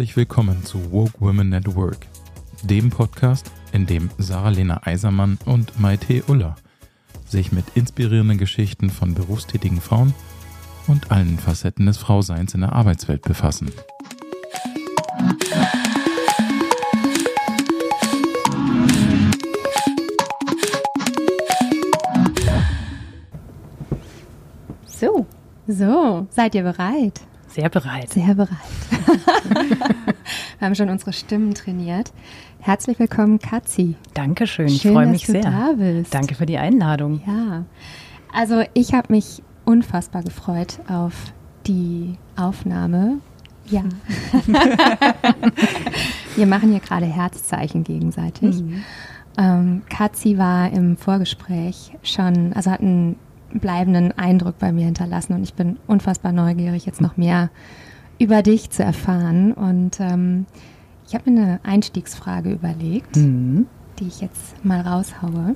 Herzlich willkommen zu Woke Women at Work, dem Podcast, in dem Sarah-Lena Eisermann und Maite Uller sich mit inspirierenden Geschichten von berufstätigen Frauen und allen Facetten des Frauseins in der Arbeitswelt befassen. So, so, seid ihr bereit? Sehr bereit. Sehr bereit. Wir haben schon unsere Stimmen trainiert. Herzlich willkommen, Katzi. Dankeschön, ich Schön, freue dass mich du sehr. da bist. Danke für die Einladung. Ja, also ich habe mich unfassbar gefreut auf die Aufnahme. Ja. Wir machen hier gerade Herzzeichen gegenseitig. Mhm. Ähm, Katzi war im Vorgespräch schon, also hat einen bleibenden Eindruck bei mir hinterlassen und ich bin unfassbar neugierig, jetzt noch mehr über dich zu erfahren. Und ähm, ich habe mir eine Einstiegsfrage überlegt, Mhm. die ich jetzt mal raushaue.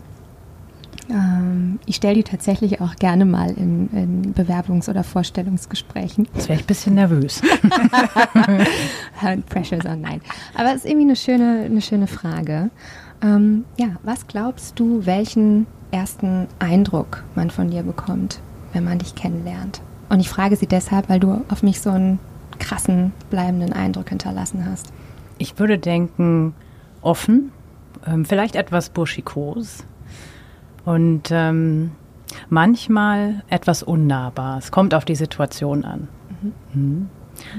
Ähm, ich stelle die tatsächlich auch gerne mal in, in Bewerbungs- oder Vorstellungsgesprächen. Jetzt wäre ich ein bisschen nervös. Pressure's on, nein. Aber es ist irgendwie eine schöne, eine schöne Frage. Ähm, ja, was glaubst du, welchen ersten Eindruck man von dir bekommt, wenn man dich kennenlernt? Und ich frage sie deshalb, weil du auf mich so einen krassen, bleibenden Eindruck hinterlassen hast. Ich würde denken, offen, ähm, vielleicht etwas burschikos und ähm, manchmal etwas unnahbar. Es kommt auf die Situation an. Mhm.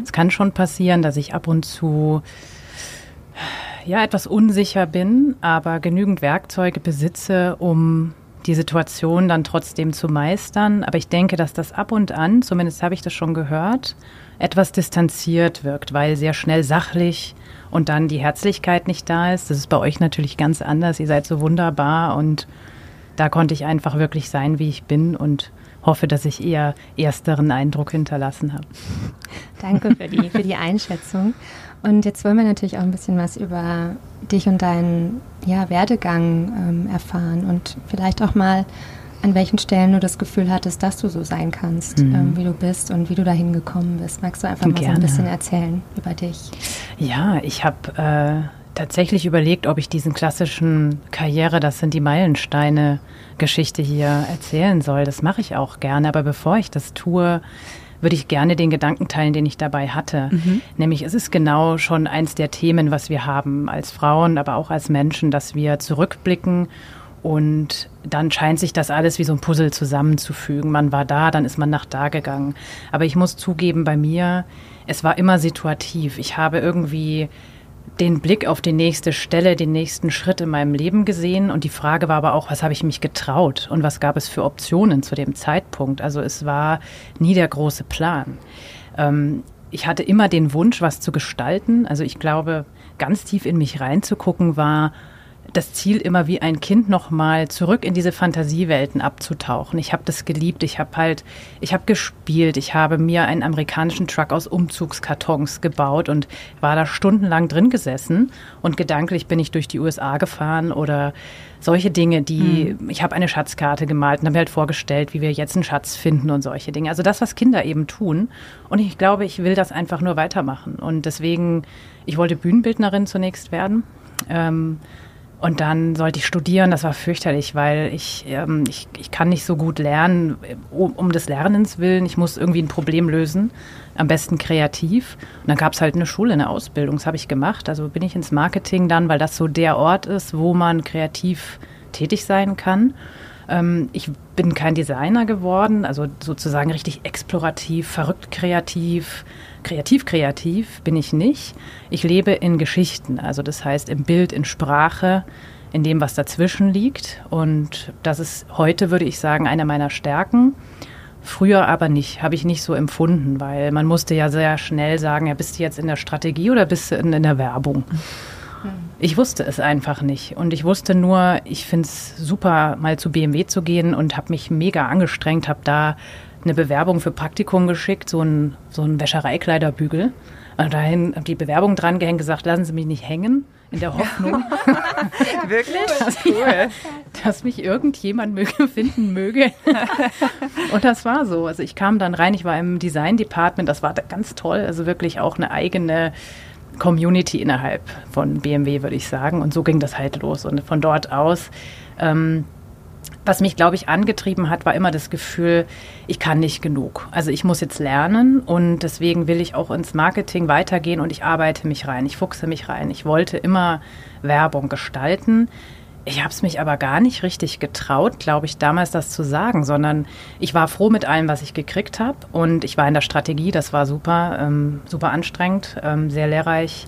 Es kann schon passieren, dass ich ab und zu ja etwas unsicher bin, aber genügend Werkzeuge besitze, um die Situation dann trotzdem zu meistern. Aber ich denke, dass das ab und an, zumindest habe ich das schon gehört, etwas distanziert wirkt, weil sehr schnell sachlich und dann die Herzlichkeit nicht da ist. Das ist bei euch natürlich ganz anders. Ihr seid so wunderbar und da konnte ich einfach wirklich sein, wie ich bin und hoffe, dass ich eher ersteren Eindruck hinterlassen habe. Danke für die, für die Einschätzung. Und jetzt wollen wir natürlich auch ein bisschen was über dich und deinen ja, Werdegang ähm, erfahren und vielleicht auch mal, an welchen Stellen du das Gefühl hattest, dass du so sein kannst, Mhm. ähm, wie du bist und wie du dahin gekommen bist. Magst du einfach mal so ein Gerne. bisschen erzählen über dich? Ja, ich habe äh, tatsächlich überlegt, ob ich diesen klassischen Karriere, das sind die Meilensteine, Geschichte hier erzählen soll. Das mache ich auch gerne, aber bevor ich das tue, würde ich gerne den Gedanken teilen, den ich dabei hatte. Nämlich, es ist genau schon eins der Themen, was wir haben als Frauen, aber auch als Menschen, dass wir zurückblicken und dann scheint sich das alles wie so ein Puzzle zusammenzufügen. Man war da, dann ist man nach da gegangen. Aber ich muss zugeben, bei mir, es war immer situativ. Ich habe irgendwie den Blick auf die nächste Stelle, den nächsten Schritt in meinem Leben gesehen. Und die Frage war aber auch, was habe ich mich getraut und was gab es für Optionen zu dem Zeitpunkt? Also es war nie der große Plan. Ähm, ich hatte immer den Wunsch, was zu gestalten. Also ich glaube, ganz tief in mich reinzugucken war das Ziel immer wie ein Kind nochmal zurück in diese Fantasiewelten abzutauchen. Ich habe das geliebt. Ich habe halt, ich habe gespielt. Ich habe mir einen amerikanischen Truck aus Umzugskartons gebaut und war da stundenlang drin gesessen. Und gedanklich bin ich durch die USA gefahren oder solche Dinge, die, ich habe eine Schatzkarte gemalt und habe mir halt vorgestellt, wie wir jetzt einen Schatz finden und solche Dinge. Also das, was Kinder eben tun. Und ich glaube, ich will das einfach nur weitermachen. Und deswegen, ich wollte Bühnenbildnerin zunächst werden. Ähm, und dann sollte ich studieren. Das war fürchterlich, weil ich, ähm, ich, ich kann nicht so gut lernen, um, um des Lernens willen. Ich muss irgendwie ein Problem lösen, am besten kreativ. Und dann gab es halt eine Schule, eine Ausbildung. Das habe ich gemacht. Also bin ich ins Marketing dann, weil das so der Ort ist, wo man kreativ tätig sein kann. Ähm, ich bin kein Designer geworden, also sozusagen richtig explorativ, verrückt kreativ, kreativ kreativ bin ich nicht. Ich lebe in Geschichten, also das heißt im Bild, in Sprache, in dem, was dazwischen liegt. Und das ist heute, würde ich sagen, eine meiner Stärken. Früher aber nicht, habe ich nicht so empfunden, weil man musste ja sehr schnell sagen, ja, bist du jetzt in der Strategie oder bist du in, in der Werbung? Ich wusste es einfach nicht. Und ich wusste nur, ich finde es super, mal zu BMW zu gehen und habe mich mega angestrengt, habe da eine Bewerbung für Praktikum geschickt, so ein, so ein Wäschereikleiderbügel. Und dahin habe die Bewerbung dran gehängt, gesagt, lassen Sie mich nicht hängen, in der Hoffnung, Wirklich? dass, dass mich irgendjemand möge, finden möge. Und das war so. Also ich kam dann rein, ich war im Design Department, das war ganz toll, also wirklich auch eine eigene Community innerhalb von BMW, würde ich sagen. Und so ging das halt los. Und von dort aus ähm, was mich, glaube ich, angetrieben hat, war immer das Gefühl, ich kann nicht genug. Also ich muss jetzt lernen und deswegen will ich auch ins Marketing weitergehen und ich arbeite mich rein, ich fuchse mich rein. Ich wollte immer Werbung gestalten. Ich habe es mich aber gar nicht richtig getraut, glaube ich, damals das zu sagen, sondern ich war froh mit allem, was ich gekriegt habe und ich war in der Strategie, das war super, ähm, super anstrengend, ähm, sehr lehrreich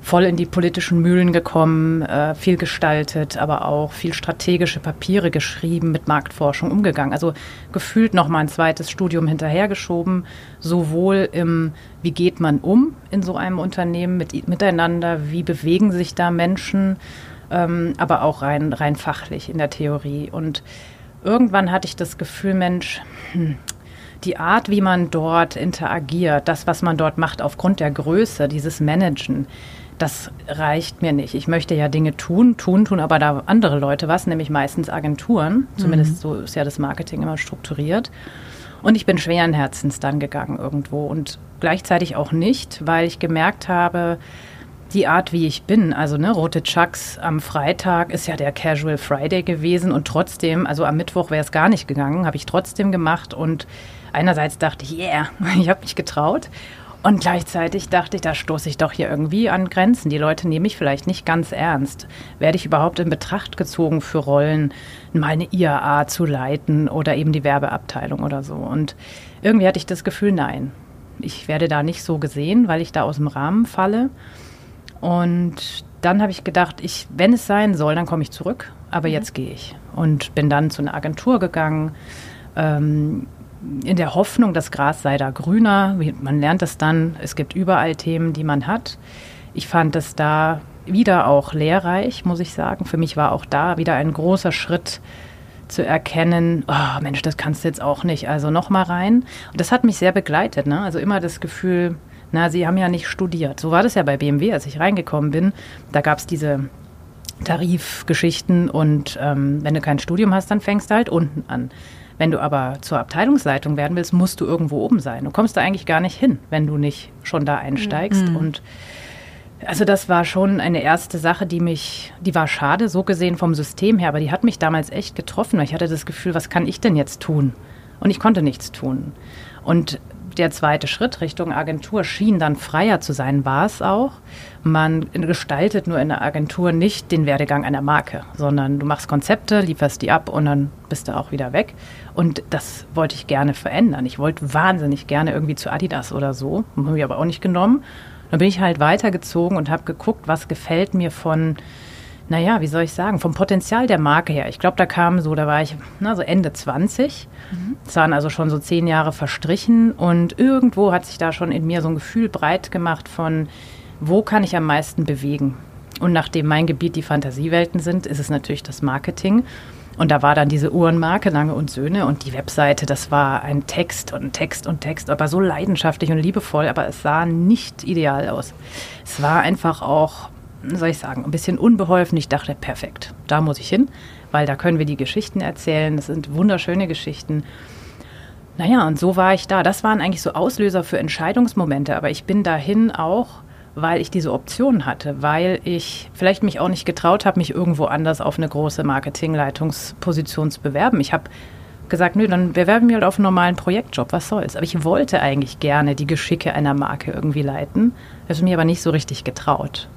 voll in die politischen Mühlen gekommen, äh, viel gestaltet, aber auch viel strategische Papiere geschrieben, mit Marktforschung umgegangen. Also gefühlt noch mal ein zweites Studium hinterhergeschoben, sowohl im, wie geht man um in so einem Unternehmen mit, miteinander, wie bewegen sich da Menschen, ähm, aber auch rein, rein fachlich in der Theorie. Und irgendwann hatte ich das Gefühl, Mensch, hm, die Art, wie man dort interagiert, das, was man dort macht aufgrund der Größe, dieses Managen, das reicht mir nicht. Ich möchte ja Dinge tun, tun, tun aber da andere Leute was, nämlich meistens Agenturen. Zumindest mhm. so ist ja das Marketing immer strukturiert. Und ich bin schweren Herzens dann gegangen irgendwo und gleichzeitig auch nicht, weil ich gemerkt habe, die Art, wie ich bin, also ne, rote Chucks am Freitag ist ja der Casual Friday gewesen und trotzdem, also am Mittwoch wäre es gar nicht gegangen, habe ich trotzdem gemacht und einerseits dachte ich, yeah, ich habe mich getraut und gleichzeitig dachte ich, da stoße ich doch hier irgendwie an Grenzen. Die Leute nehmen mich vielleicht nicht ganz ernst. Werde ich überhaupt in Betracht gezogen für Rollen, meine IAA zu leiten oder eben die Werbeabteilung oder so? Und irgendwie hatte ich das Gefühl, nein, ich werde da nicht so gesehen, weil ich da aus dem Rahmen falle. Und dann habe ich gedacht, ich, wenn es sein soll, dann komme ich zurück. Aber mhm. jetzt gehe ich. Und bin dann zu einer Agentur gegangen. Ähm, in der Hoffnung, das Gras sei da grüner. Man lernt es dann, es gibt überall Themen, die man hat. Ich fand es da wieder auch lehrreich, muss ich sagen. Für mich war auch da wieder ein großer Schritt zu erkennen, oh Mensch, das kannst du jetzt auch nicht, also noch mal rein. Und das hat mich sehr begleitet, ne? Also immer das Gefühl, na, sie haben ja nicht studiert. So war das ja bei BMW, als ich reingekommen bin. Da gab es diese Tarifgeschichten und ähm, wenn du kein Studium hast, dann fängst du halt unten an. Wenn du aber zur Abteilungsleitung werden willst, musst du irgendwo oben sein. Du kommst da eigentlich gar nicht hin, wenn du nicht schon da einsteigst. Mhm. Und also das war schon eine erste Sache, die mich, die war schade, so gesehen vom System her, aber die hat mich damals echt getroffen, weil ich hatte das Gefühl, was kann ich denn jetzt tun? Und ich konnte nichts tun. Und der zweite Schritt Richtung Agentur schien dann freier zu sein, war es auch. Man gestaltet nur in der Agentur nicht den Werdegang einer Marke, sondern du machst Konzepte, lieferst die ab und dann bist du auch wieder weg. Und das wollte ich gerne verändern. Ich wollte wahnsinnig gerne irgendwie zu Adidas oder so, habe ich aber auch nicht genommen. Dann bin ich halt weitergezogen und habe geguckt, was gefällt mir von naja, wie soll ich sagen, vom Potenzial der Marke her. Ich glaube, da kam so, da war ich na, so Ende 20. Mhm. Es waren also schon so zehn Jahre verstrichen und irgendwo hat sich da schon in mir so ein Gefühl breit gemacht von, wo kann ich am meisten bewegen? Und nachdem mein Gebiet die Fantasiewelten sind, ist es natürlich das Marketing. Und da war dann diese Uhrenmarke Lange und Söhne und die Webseite, das war ein Text und Text und Text, aber so leidenschaftlich und liebevoll, aber es sah nicht ideal aus. Es war einfach auch soll ich sagen, ein bisschen unbeholfen. Ich dachte, perfekt, da muss ich hin, weil da können wir die Geschichten erzählen. Das sind wunderschöne Geschichten. Naja, und so war ich da. Das waren eigentlich so Auslöser für Entscheidungsmomente, aber ich bin dahin auch, weil ich diese Option hatte, weil ich vielleicht mich auch nicht getraut habe, mich irgendwo anders auf eine große Marketingleitungsposition zu bewerben. Ich habe gesagt, nö, dann bewerben wir halt auf einen normalen Projektjob, was soll's. Aber ich wollte eigentlich gerne die Geschicke einer Marke irgendwie leiten, habe es mir aber nicht so richtig getraut.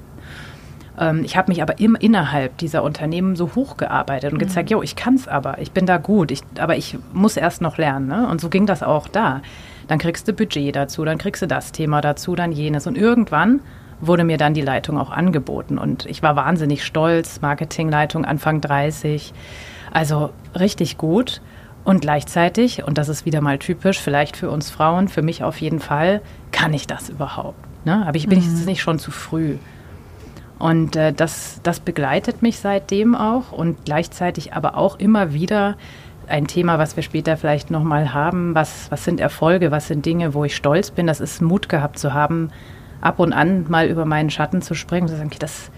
Ähm, ich habe mich aber im, innerhalb dieser Unternehmen so hochgearbeitet und gezeigt, mhm. jo, ich kann es aber, ich bin da gut, ich, aber ich muss erst noch lernen. Ne? Und so ging das auch da. Dann kriegst du Budget dazu, dann kriegst du das Thema dazu, dann jenes. Und irgendwann wurde mir dann die Leitung auch angeboten. Und ich war wahnsinnig stolz, Marketingleitung Anfang 30. Also richtig gut. Und gleichzeitig, und das ist wieder mal typisch, vielleicht für uns Frauen, für mich auf jeden Fall, kann ich das überhaupt? Ne? Aber ich bin mhm. ich nicht schon zu früh. Und äh, das, das begleitet mich seitdem auch und gleichzeitig aber auch immer wieder ein Thema, was wir später vielleicht nochmal haben. Was, was sind Erfolge, was sind Dinge, wo ich stolz bin? Das ist Mut gehabt zu haben, ab und an mal über meinen Schatten zu springen und zu sagen, okay, das,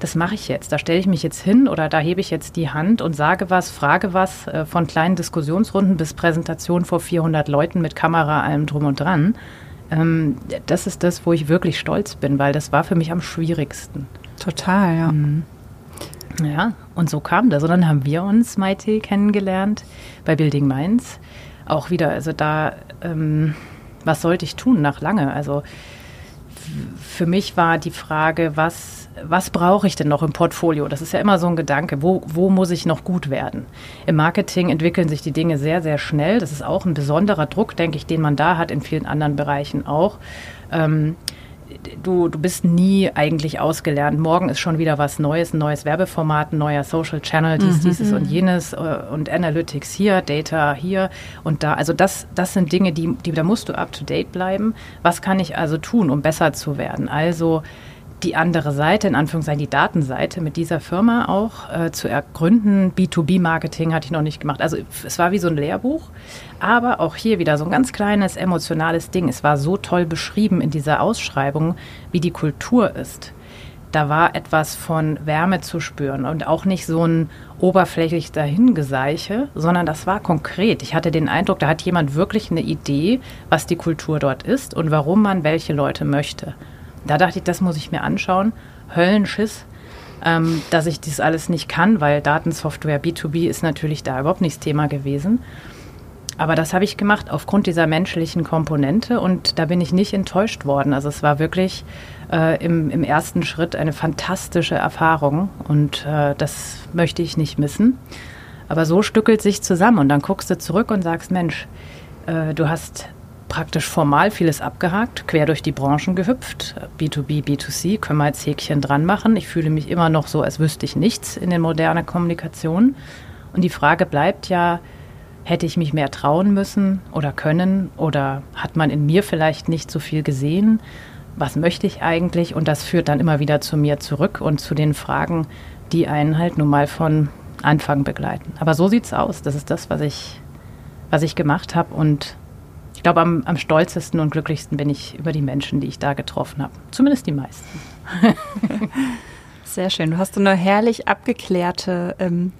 das mache ich jetzt. Da stelle ich mich jetzt hin oder da hebe ich jetzt die Hand und sage was, frage was, äh, von kleinen Diskussionsrunden bis Präsentation vor 400 Leuten mit Kamera, allem drum und dran. ähm, das ist das, wo ich wirklich stolz bin, weil das war für mich am schwierigsten. Total, ja. Mhm. Ja, und so kam das. Und dann haben wir uns, Maite, kennengelernt bei Building Minds. Auch wieder, also da, ähm, was sollte ich tun nach lange? Also für mich war die Frage, was, was brauche ich denn noch im Portfolio? Das ist ja immer so ein Gedanke, wo, wo muss ich noch gut werden? Im Marketing entwickeln sich die Dinge sehr, sehr schnell. Das ist auch ein besonderer Druck, denke ich, den man da hat, in vielen anderen Bereichen auch. Ähm, du, du bist nie eigentlich ausgelernt. Morgen ist schon wieder was Neues, ein neues Werbeformat, ein neuer Social Channel, dies, mhm. dieses und mhm. jenes äh, und Analytics hier, Data hier und da. Also das, das sind Dinge, die, die, da musst du up to date bleiben. Was kann ich also tun, um besser zu werden? Also die andere Seite, in Anführungszeichen die Datenseite mit dieser Firma auch äh, zu ergründen. B2B-Marketing hatte ich noch nicht gemacht. Also es war wie so ein Lehrbuch, aber auch hier wieder so ein ganz kleines emotionales Ding. Es war so toll beschrieben in dieser Ausschreibung, wie die Kultur ist. Da war etwas von Wärme zu spüren und auch nicht so ein oberflächlich dahingeseiche, sondern das war konkret. Ich hatte den Eindruck, da hat jemand wirklich eine Idee, was die Kultur dort ist und warum man welche Leute möchte. Da dachte ich, das muss ich mir anschauen. Höllenschiss, ähm, dass ich das alles nicht kann, weil Datensoftware B2B ist natürlich da überhaupt nicht das Thema gewesen. Aber das habe ich gemacht aufgrund dieser menschlichen Komponente und da bin ich nicht enttäuscht worden. Also es war wirklich äh, im, im, ersten Schritt eine fantastische Erfahrung und äh, das möchte ich nicht missen. Aber so stückelt sich zusammen und dann guckst du zurück und sagst, Mensch, äh, du hast praktisch formal vieles abgehakt, quer durch die Branchen gehüpft. B2B, B2C, können wir jetzt Häkchen dran machen. Ich fühle mich immer noch so, als wüsste ich nichts in den modernen Kommunikation. Und die Frage bleibt ja, hätte ich mich mehr trauen müssen oder können oder hat man in mir vielleicht nicht so viel gesehen? Was möchte ich eigentlich? Und das führt dann immer wieder zu mir zurück und zu den Fragen, die einen halt nun mal von Anfang begleiten. Aber so sieht es aus. Das ist das, was ich, was ich gemacht habe und glaube, am, am stolzesten und glücklichsten bin ich über die Menschen, die ich da getroffen habe. Zumindest die meisten. Sehr schön. Du hast so eine herrlich abgeklärte ähm,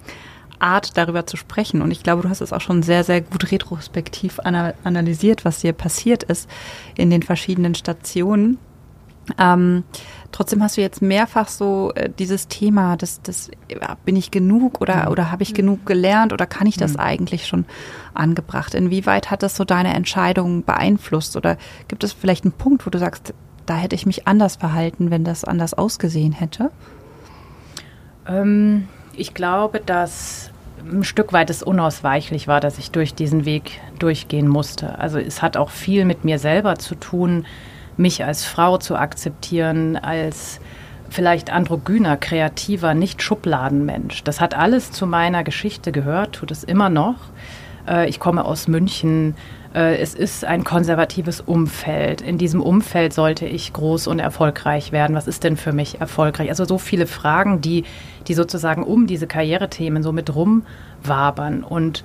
Art, darüber zu sprechen. Und ich glaube, du hast es auch schon sehr, sehr gut retrospektiv analysiert, was dir passiert ist in den verschiedenen Stationen. Ähm, trotzdem hast du jetzt mehrfach so äh, dieses Thema, das, das ja, bin ich genug oder, mhm. oder habe ich genug gelernt oder kann ich das mhm. eigentlich schon angebracht? Inwieweit hat das so deine Entscheidung beeinflusst? Oder gibt es vielleicht einen Punkt, wo du sagst, da hätte ich mich anders verhalten, wenn das anders ausgesehen hätte? Ähm, ich glaube, dass ein Stück weit es unausweichlich war, dass ich durch diesen Weg durchgehen musste. Also es hat auch viel mit mir selber zu tun, mich als Frau zu akzeptieren, als vielleicht androgyner, kreativer, nicht Schubladenmensch. Das hat alles zu meiner Geschichte gehört, tut es immer noch. Äh, ich komme aus München. Äh, es ist ein konservatives Umfeld. In diesem Umfeld sollte ich groß und erfolgreich werden. Was ist denn für mich erfolgreich? Also so viele Fragen, die, die sozusagen um diese Karrierethemen so mit rumwabern. Und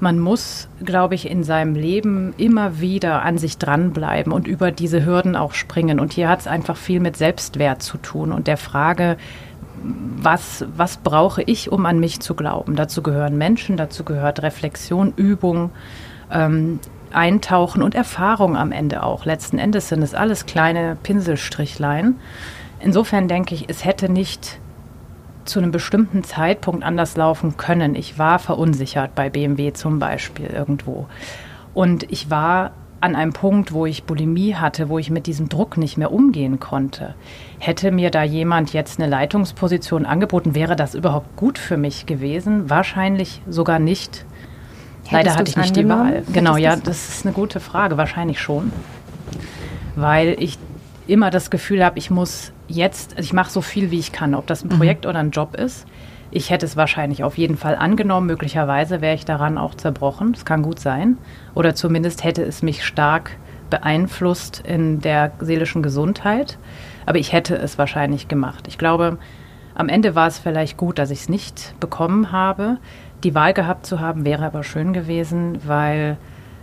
man muss, glaube ich, in seinem Leben immer wieder an sich dranbleiben und über diese Hürden auch springen. Und hier hat es einfach viel mit Selbstwert zu tun und der Frage, was, was brauche ich, um an mich zu glauben? Dazu gehören Menschen, dazu gehört Reflexion, Übung, ähm, Eintauchen und Erfahrung am Ende auch. Letzten Endes sind es alles kleine Pinselstrichlein. Insofern denke ich, es hätte nicht zu einem bestimmten Zeitpunkt anders laufen können. Ich war verunsichert bei BMW zum Beispiel irgendwo. Und ich war an einem Punkt, wo ich Bulimie hatte, wo ich mit diesem Druck nicht mehr umgehen konnte. Hätte mir da jemand jetzt eine Leitungsposition angeboten, wäre das überhaupt gut für mich gewesen? Wahrscheinlich sogar nicht. Hättest Leider hatte ich nicht die Wahl. Genau, ja, das ist eine gute Frage. Wahrscheinlich schon. Weil ich immer das Gefühl habe, ich muss jetzt, also ich mache so viel, wie ich kann, ob das ein mhm. Projekt mhm. oder ein Job ist. Ich hätte es wahrscheinlich auf jeden Fall angenommen. Möglicherweise wäre ich daran auch zerbrochen. Das kann gut sein. Oder zumindest hätte es mich stark beeinflusst in der seelischen Gesundheit. Aber ich hätte es wahrscheinlich gemacht. Ich glaube, am Ende war es vielleicht gut, dass ich es nicht bekommen habe. Die Wahl gehabt zu haben, wäre aber schön gewesen, weil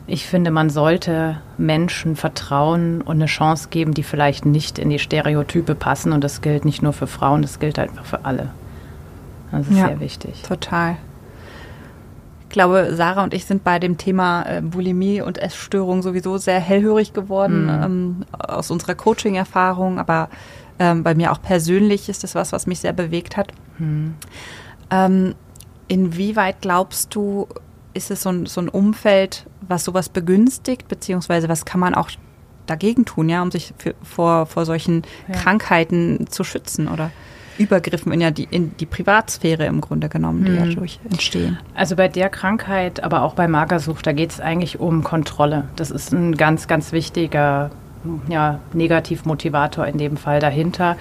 ich finde, man sollte Menschen vertrauen und eine Chance geben, die vielleicht nicht in die Stereotype passen. Und das gilt nicht nur für Frauen, das gilt einfach für alle. Das ist ja, sehr wichtig. Total. glaube, Sarah und ich sind bei dem Thema äh, Bulimie und Essstörung sowieso sehr hellhörig geworden mhm. ähm, aus unserer Coaching-Erfahrung, aber ähm, bei mir auch persönlich ist das was, was mich sehr bewegt hat. Mhm. Ähm, inwieweit glaubst du, ist es so ein, so ein Umfeld, was sowas begünstigt, beziehungsweise was kann man auch dagegen tun, ja, um sich für, vor, vor solchen ja. Krankheiten zu schützen oder Übergriffen in, ja die, in die Privatsphäre im Grunde genommen, die mhm. dadurch entstehen. Also bei der Krankheit, aber auch bei Magersucht, da geht es eigentlich um Kontrolle. Das ist ein ganz, ganz wichtiger ja, Negativmotivator in dem Fall dahinter.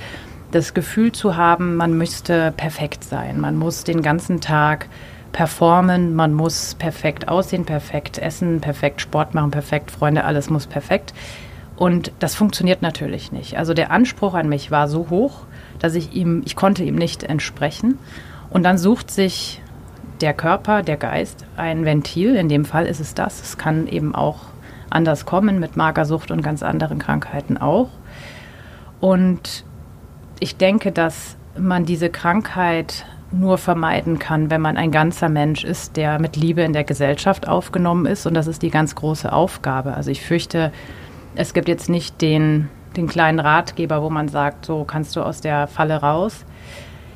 Das Gefühl zu haben, man müsste perfekt sein. Man muss den ganzen Tag performen, man muss perfekt aussehen, perfekt essen, perfekt Sport machen, perfekt Freunde, alles muss perfekt. Und das funktioniert natürlich nicht. Also der Anspruch an mich war so hoch, dass ich ihm, ich konnte ihm nicht entsprechen. Und dann sucht sich der Körper, der Geist ein Ventil. In dem Fall ist es das. Es kann eben auch anders kommen mit Magersucht und ganz anderen Krankheiten auch. Und ich denke, dass man diese Krankheit nur vermeiden kann, wenn man ein ganzer Mensch ist, der mit Liebe in der Gesellschaft aufgenommen ist. Und das ist die ganz große Aufgabe. Also ich fürchte, es gibt jetzt nicht den, den kleinen Ratgeber, wo man sagt, so kannst du aus der Falle raus.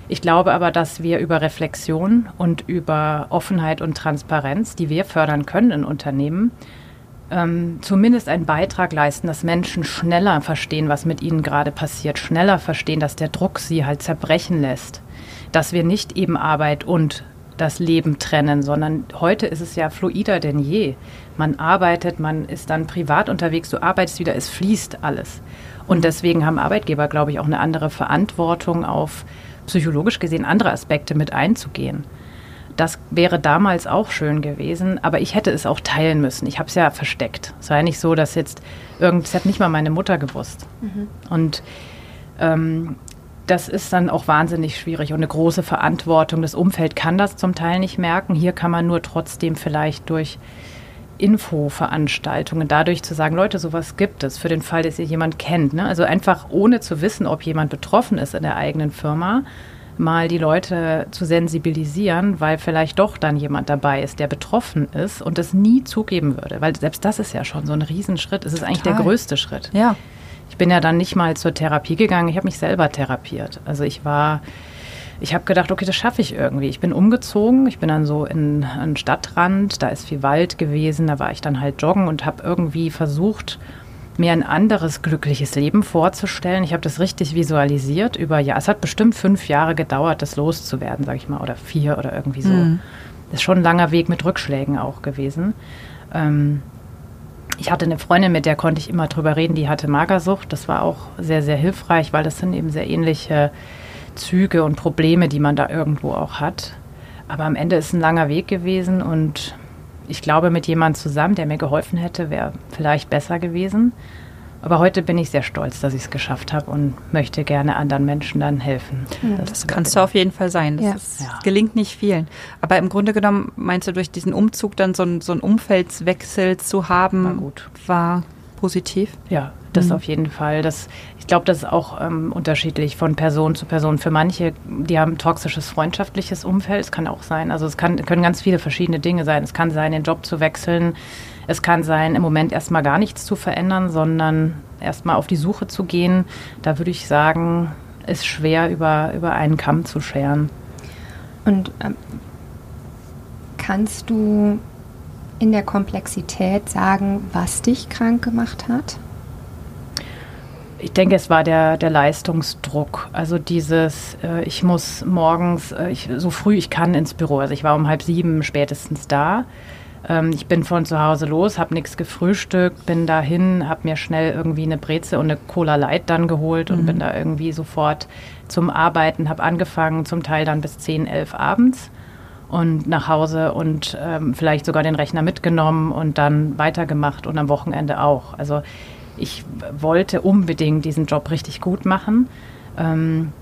Ich glaube aber, dass wir über Reflexion und über Offenheit und Transparenz, die wir fördern können in Unternehmen, ähm, zumindest einen Beitrag leisten, dass Menschen schneller verstehen, was mit ihnen gerade passiert, schneller verstehen, dass der Druck sie halt zerbrechen lässt, dass wir nicht eben Arbeit und das Leben trennen, sondern heute ist es ja fluider denn je. Man arbeitet, man ist dann privat unterwegs, du arbeitest wieder, es fließt alles. Und deswegen haben Arbeitgeber, glaube ich, auch eine andere Verantwortung auf psychologisch gesehen andere Aspekte mit einzugehen. Das wäre damals auch schön gewesen, aber ich hätte es auch teilen müssen. Ich habe es ja versteckt. Es war ja nicht so, dass jetzt irgend, das hat nicht mal meine Mutter gewusst. Mhm. Und ähm, das ist dann auch wahnsinnig schwierig und eine große Verantwortung. Das Umfeld kann das zum Teil nicht merken. Hier kann man nur trotzdem vielleicht durch Infoveranstaltungen, dadurch zu sagen, Leute, sowas gibt es, für den Fall, dass ihr jemand kennt. Ne? Also einfach ohne zu wissen, ob jemand betroffen ist in der eigenen Firma, mal die Leute zu sensibilisieren, weil vielleicht doch dann jemand dabei ist, der betroffen ist und es nie zugeben würde. Weil selbst das ist ja schon so ein Riesenschritt. Es ist Total. eigentlich der größte Schritt. Ja. Ich bin ja dann nicht mal zur Therapie gegangen, ich habe mich selber therapiert. Also ich war, ich habe gedacht, okay, das schaffe ich irgendwie. Ich bin umgezogen, ich bin dann so in einen Stadtrand, da ist viel Wald gewesen, da war ich dann halt joggen und habe irgendwie versucht, mir ein anderes glückliches Leben vorzustellen. Ich habe das richtig visualisiert über ja, es hat bestimmt fünf Jahre gedauert, das loszuwerden, sage ich mal, oder vier oder irgendwie so. Mhm. Das ist schon ein langer Weg mit Rückschlägen auch gewesen. Ähm, ich hatte eine Freundin, mit der konnte ich immer drüber reden, die hatte Magersucht. Das war auch sehr, sehr hilfreich, weil das sind eben sehr ähnliche Züge und Probleme, die man da irgendwo auch hat. Aber am Ende ist es ein langer Weg gewesen und ich glaube, mit jemandem zusammen, der mir geholfen hätte, wäre vielleicht besser gewesen. Aber heute bin ich sehr stolz, dass ich es geschafft habe und möchte gerne anderen Menschen dann helfen. Ja, das, das kannst du auf jeden Fall sein. Das, ja. ist, ja. gelingt nicht vielen. Aber im Grunde genommen meinst du, durch diesen Umzug dann so, ein, so einen Umfeldswechsel zu haben, war, gut. war positiv? Ja, das mhm. auf jeden Fall. Das, ich glaube, das ist auch ähm, unterschiedlich von Person zu Person. Für manche, die haben ein toxisches freundschaftliches Umfeld, es kann auch sein. Also es kann, können ganz viele verschiedene Dinge sein. Es kann sein, den Job zu wechseln es kann sein, im Moment erstmal gar nichts zu verändern, sondern erstmal auf die Suche zu gehen. Da würde ich sagen, ist schwer über, über einen Kamm zu scheren. Und ähm, kannst du in der Komplexität sagen, was dich krank gemacht hat? Ich denke, es war der, der Leistungsdruck. Also dieses, äh, ich muss morgens, äh, ich, so früh ich kann ins Büro. Also ich war um halb sieben spätestens da. Ähm, ich bin von zu Hause los, habe nichts gefrühstückt, bin dahin, habe mir schnell irgendwie eine Breze und eine Cola Light dann geholt und mhm. bin da irgendwie sofort zum Arbeiten, habe angefangen, zum Teil dann bis 10, 11 abends und nach Hause und ähm, vielleicht sogar den Rechner mitgenommen und dann weitergemacht und am Wochenende auch. Also ich wollte unbedingt diesen Job richtig gut machen. Ähm,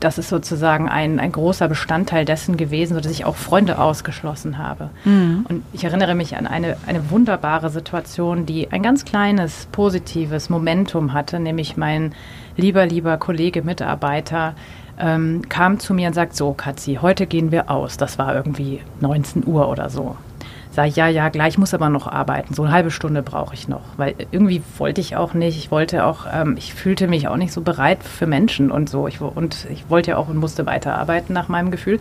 das ist sozusagen ein, ein großer Bestandteil dessen gewesen, sodass ich auch Freunde ausgeschlossen habe. Mhm. Und ich erinnere mich an eine, eine wunderbare Situation, die ein ganz kleines positives Momentum hatte, nämlich mein lieber, lieber Kollege, Mitarbeiter, ähm, kam zu mir und sagt, so Katzi, heute gehen wir aus. Das war irgendwie 19 Uhr oder so. Sag ich, ja, ja, gleich muss aber noch arbeiten. So eine halbe Stunde brauche ich noch. Weil irgendwie wollte ich auch nicht, ich wollte auch, ähm, ich fühlte mich auch nicht so bereit für Menschen und so. Ich, und ich wollte ja auch und musste weiterarbeiten nach meinem Gefühl.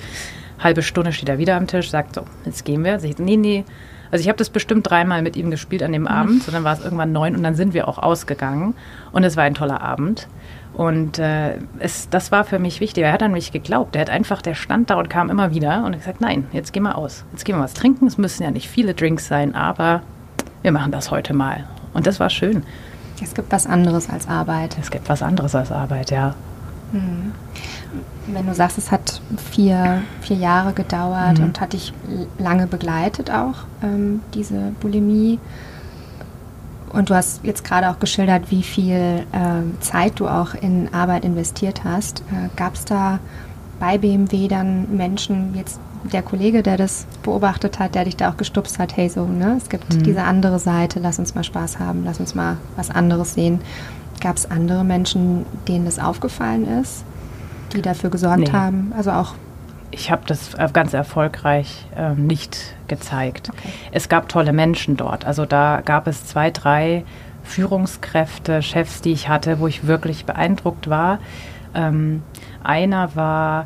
Halbe Stunde steht er wieder am Tisch, sagt so, jetzt gehen wir. Sag ich, nee, nee. Also ich habe das bestimmt dreimal mit ihm gespielt an dem mhm. Abend. Und dann war es irgendwann neun und dann sind wir auch ausgegangen. Und es war ein toller Abend. Und äh, es, das war für mich wichtig. Er hat an mich geglaubt. Er hat einfach, der stand da und kam immer wieder und hat gesagt, nein, jetzt gehen wir aus. Jetzt gehen wir was trinken. Es müssen ja nicht viele Drinks sein, aber wir machen das heute mal. Und das war schön. Es gibt was anderes als Arbeit. Es gibt was anderes als Arbeit, ja. Mhm. Wenn du sagst, es hat vier, vier Jahre gedauert mhm. und hat dich lange begleitet auch, ähm, diese Bulimie. Und du hast jetzt gerade auch geschildert, wie viel äh, Zeit du auch in Arbeit investiert hast. Äh, Gab es da bei BMW dann Menschen, jetzt der Kollege, der das beobachtet hat, der dich da auch gestupst hat, hey so, ne, es gibt mhm. diese andere Seite, lass uns mal Spaß haben, lass uns mal was anderes sehen. Gab es andere Menschen, denen das aufgefallen ist, die dafür gesorgt nee. haben? Also auch ich habe das ganz erfolgreich äh, nicht gezeigt. Okay. Es gab tolle Menschen dort. Also da gab es zwei, drei Führungskräfte, Chefs, die ich hatte, wo ich wirklich beeindruckt war. Ähm, einer war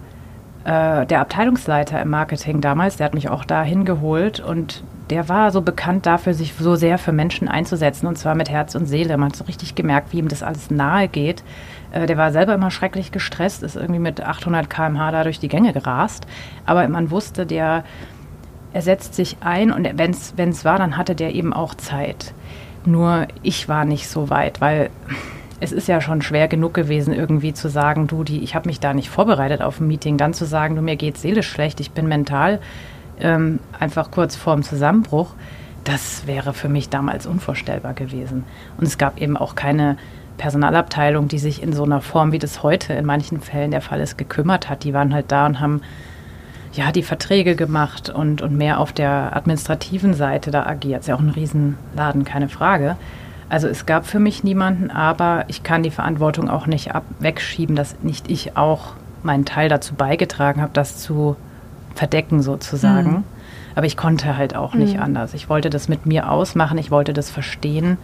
äh, der Abteilungsleiter im Marketing damals, der hat mich auch dahin geholt und der war so bekannt dafür, sich so sehr für Menschen einzusetzen und zwar mit Herz und Seele. Man hat so richtig gemerkt, wie ihm das alles nahe geht. Äh, der war selber immer schrecklich gestresst, ist irgendwie mit 800 km/h da durch die Gänge gerast. Aber man wusste, der er setzt sich ein und wenn es war, dann hatte der eben auch Zeit. Nur ich war nicht so weit, weil es ist ja schon schwer genug gewesen, irgendwie zu sagen, du, die, ich habe mich da nicht vorbereitet auf ein Meeting, dann zu sagen, du, mir geht seelisch schlecht, ich bin mental ähm, einfach kurz vorm Zusammenbruch. Das wäre für mich damals unvorstellbar gewesen. Und es gab eben auch keine Personalabteilung, die sich in so einer Form, wie das heute in manchen Fällen der Fall ist, gekümmert hat. Die waren halt da und haben ja die Verträge gemacht und, und mehr auf der administrativen Seite da agiert. Ist ja auch ein Riesenladen, keine Frage. Also es gab für mich niemanden, aber ich kann die Verantwortung auch nicht ab wegschieben, dass nicht ich auch meinen Teil dazu beigetragen habe, das zu verdecken sozusagen. Mhm. Aber ich konnte halt auch nicht mhm. anders. Ich wollte das mit mir ausmachen, ich wollte das verstehen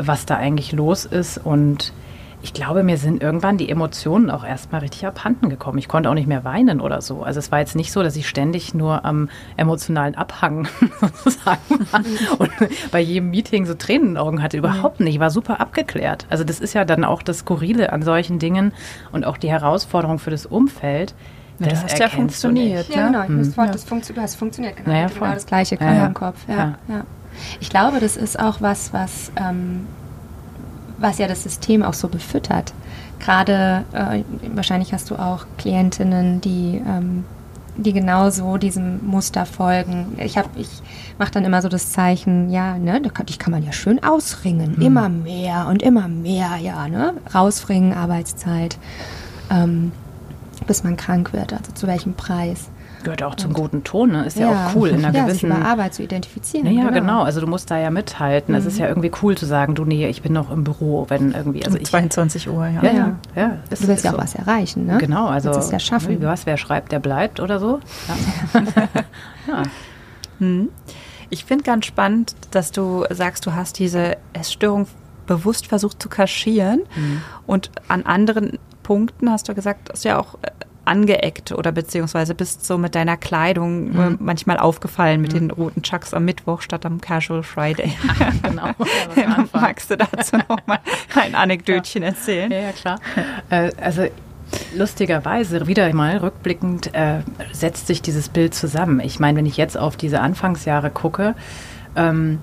was da eigentlich los ist. Und ich glaube, mir sind irgendwann die Emotionen auch erstmal richtig abhanden gekommen. Ich konnte auch nicht mehr weinen oder so. Also es war jetzt nicht so, dass ich ständig nur am emotionalen Abhang sozusagen war und bei jedem Meeting so Tränen in den Augen hatte. Überhaupt nicht. Ich war super abgeklärt. Also das ist ja dann auch das Skurrile an solchen Dingen und auch die Herausforderung für das Umfeld. Ja, das hat ja funktioniert. Ja, genau. Ich hm. Das, funktio das funktioniert genau. Naja, genau das gleiche kam ja. im Kopf. Ja, ja. Ich glaube, das ist auch was, was, ähm, was ja das System auch so befüttert. Gerade, äh, wahrscheinlich hast du auch Klientinnen, die, ähm, die genauso diesem Muster folgen. Ich, ich mache dann immer so das Zeichen, ja, ne, dich kann man ja schön ausringen. Mhm. Immer mehr und immer mehr, ja, ne? Rausringen, Arbeitszeit, ähm, bis man krank wird. Also zu welchem Preis? Gehört auch zum guten Ton, ne? Ist ja, ja auch cool in einer ja, gewissen. Sich Arbeit zu identifizieren. Ja, genau. genau. Also du musst da ja mithalten. Mhm. Es ist ja irgendwie cool zu sagen, du nee, ich bin noch im Büro, wenn irgendwie. Also um 22 Uhr, ja. Ja, ja. ja du willst ja auch so. was erreichen, ne? Genau, also. Du ja schaffen. Was, wer schreibt, der bleibt oder so. Ja. ja. Hm. Ich finde ganz spannend, dass du sagst, du hast diese Essstörung bewusst versucht zu kaschieren mhm. und an anderen Punkten hast du gesagt, dass du ja auch äh, angeeckt oder beziehungsweise bist so mit deiner Kleidung mhm. manchmal aufgefallen mit mhm. den roten Chucks am Mittwoch statt am Casual Friday. Ja, genau. Magst du dazu nochmal ein Anekdötchen ja. erzählen? Ja, ja klar. Äh, also Lustigerweise, wieder mal rückblickend, äh, setzt sich dieses Bild zusammen. Ich meine, wenn ich jetzt auf diese Anfangsjahre gucke, ähm,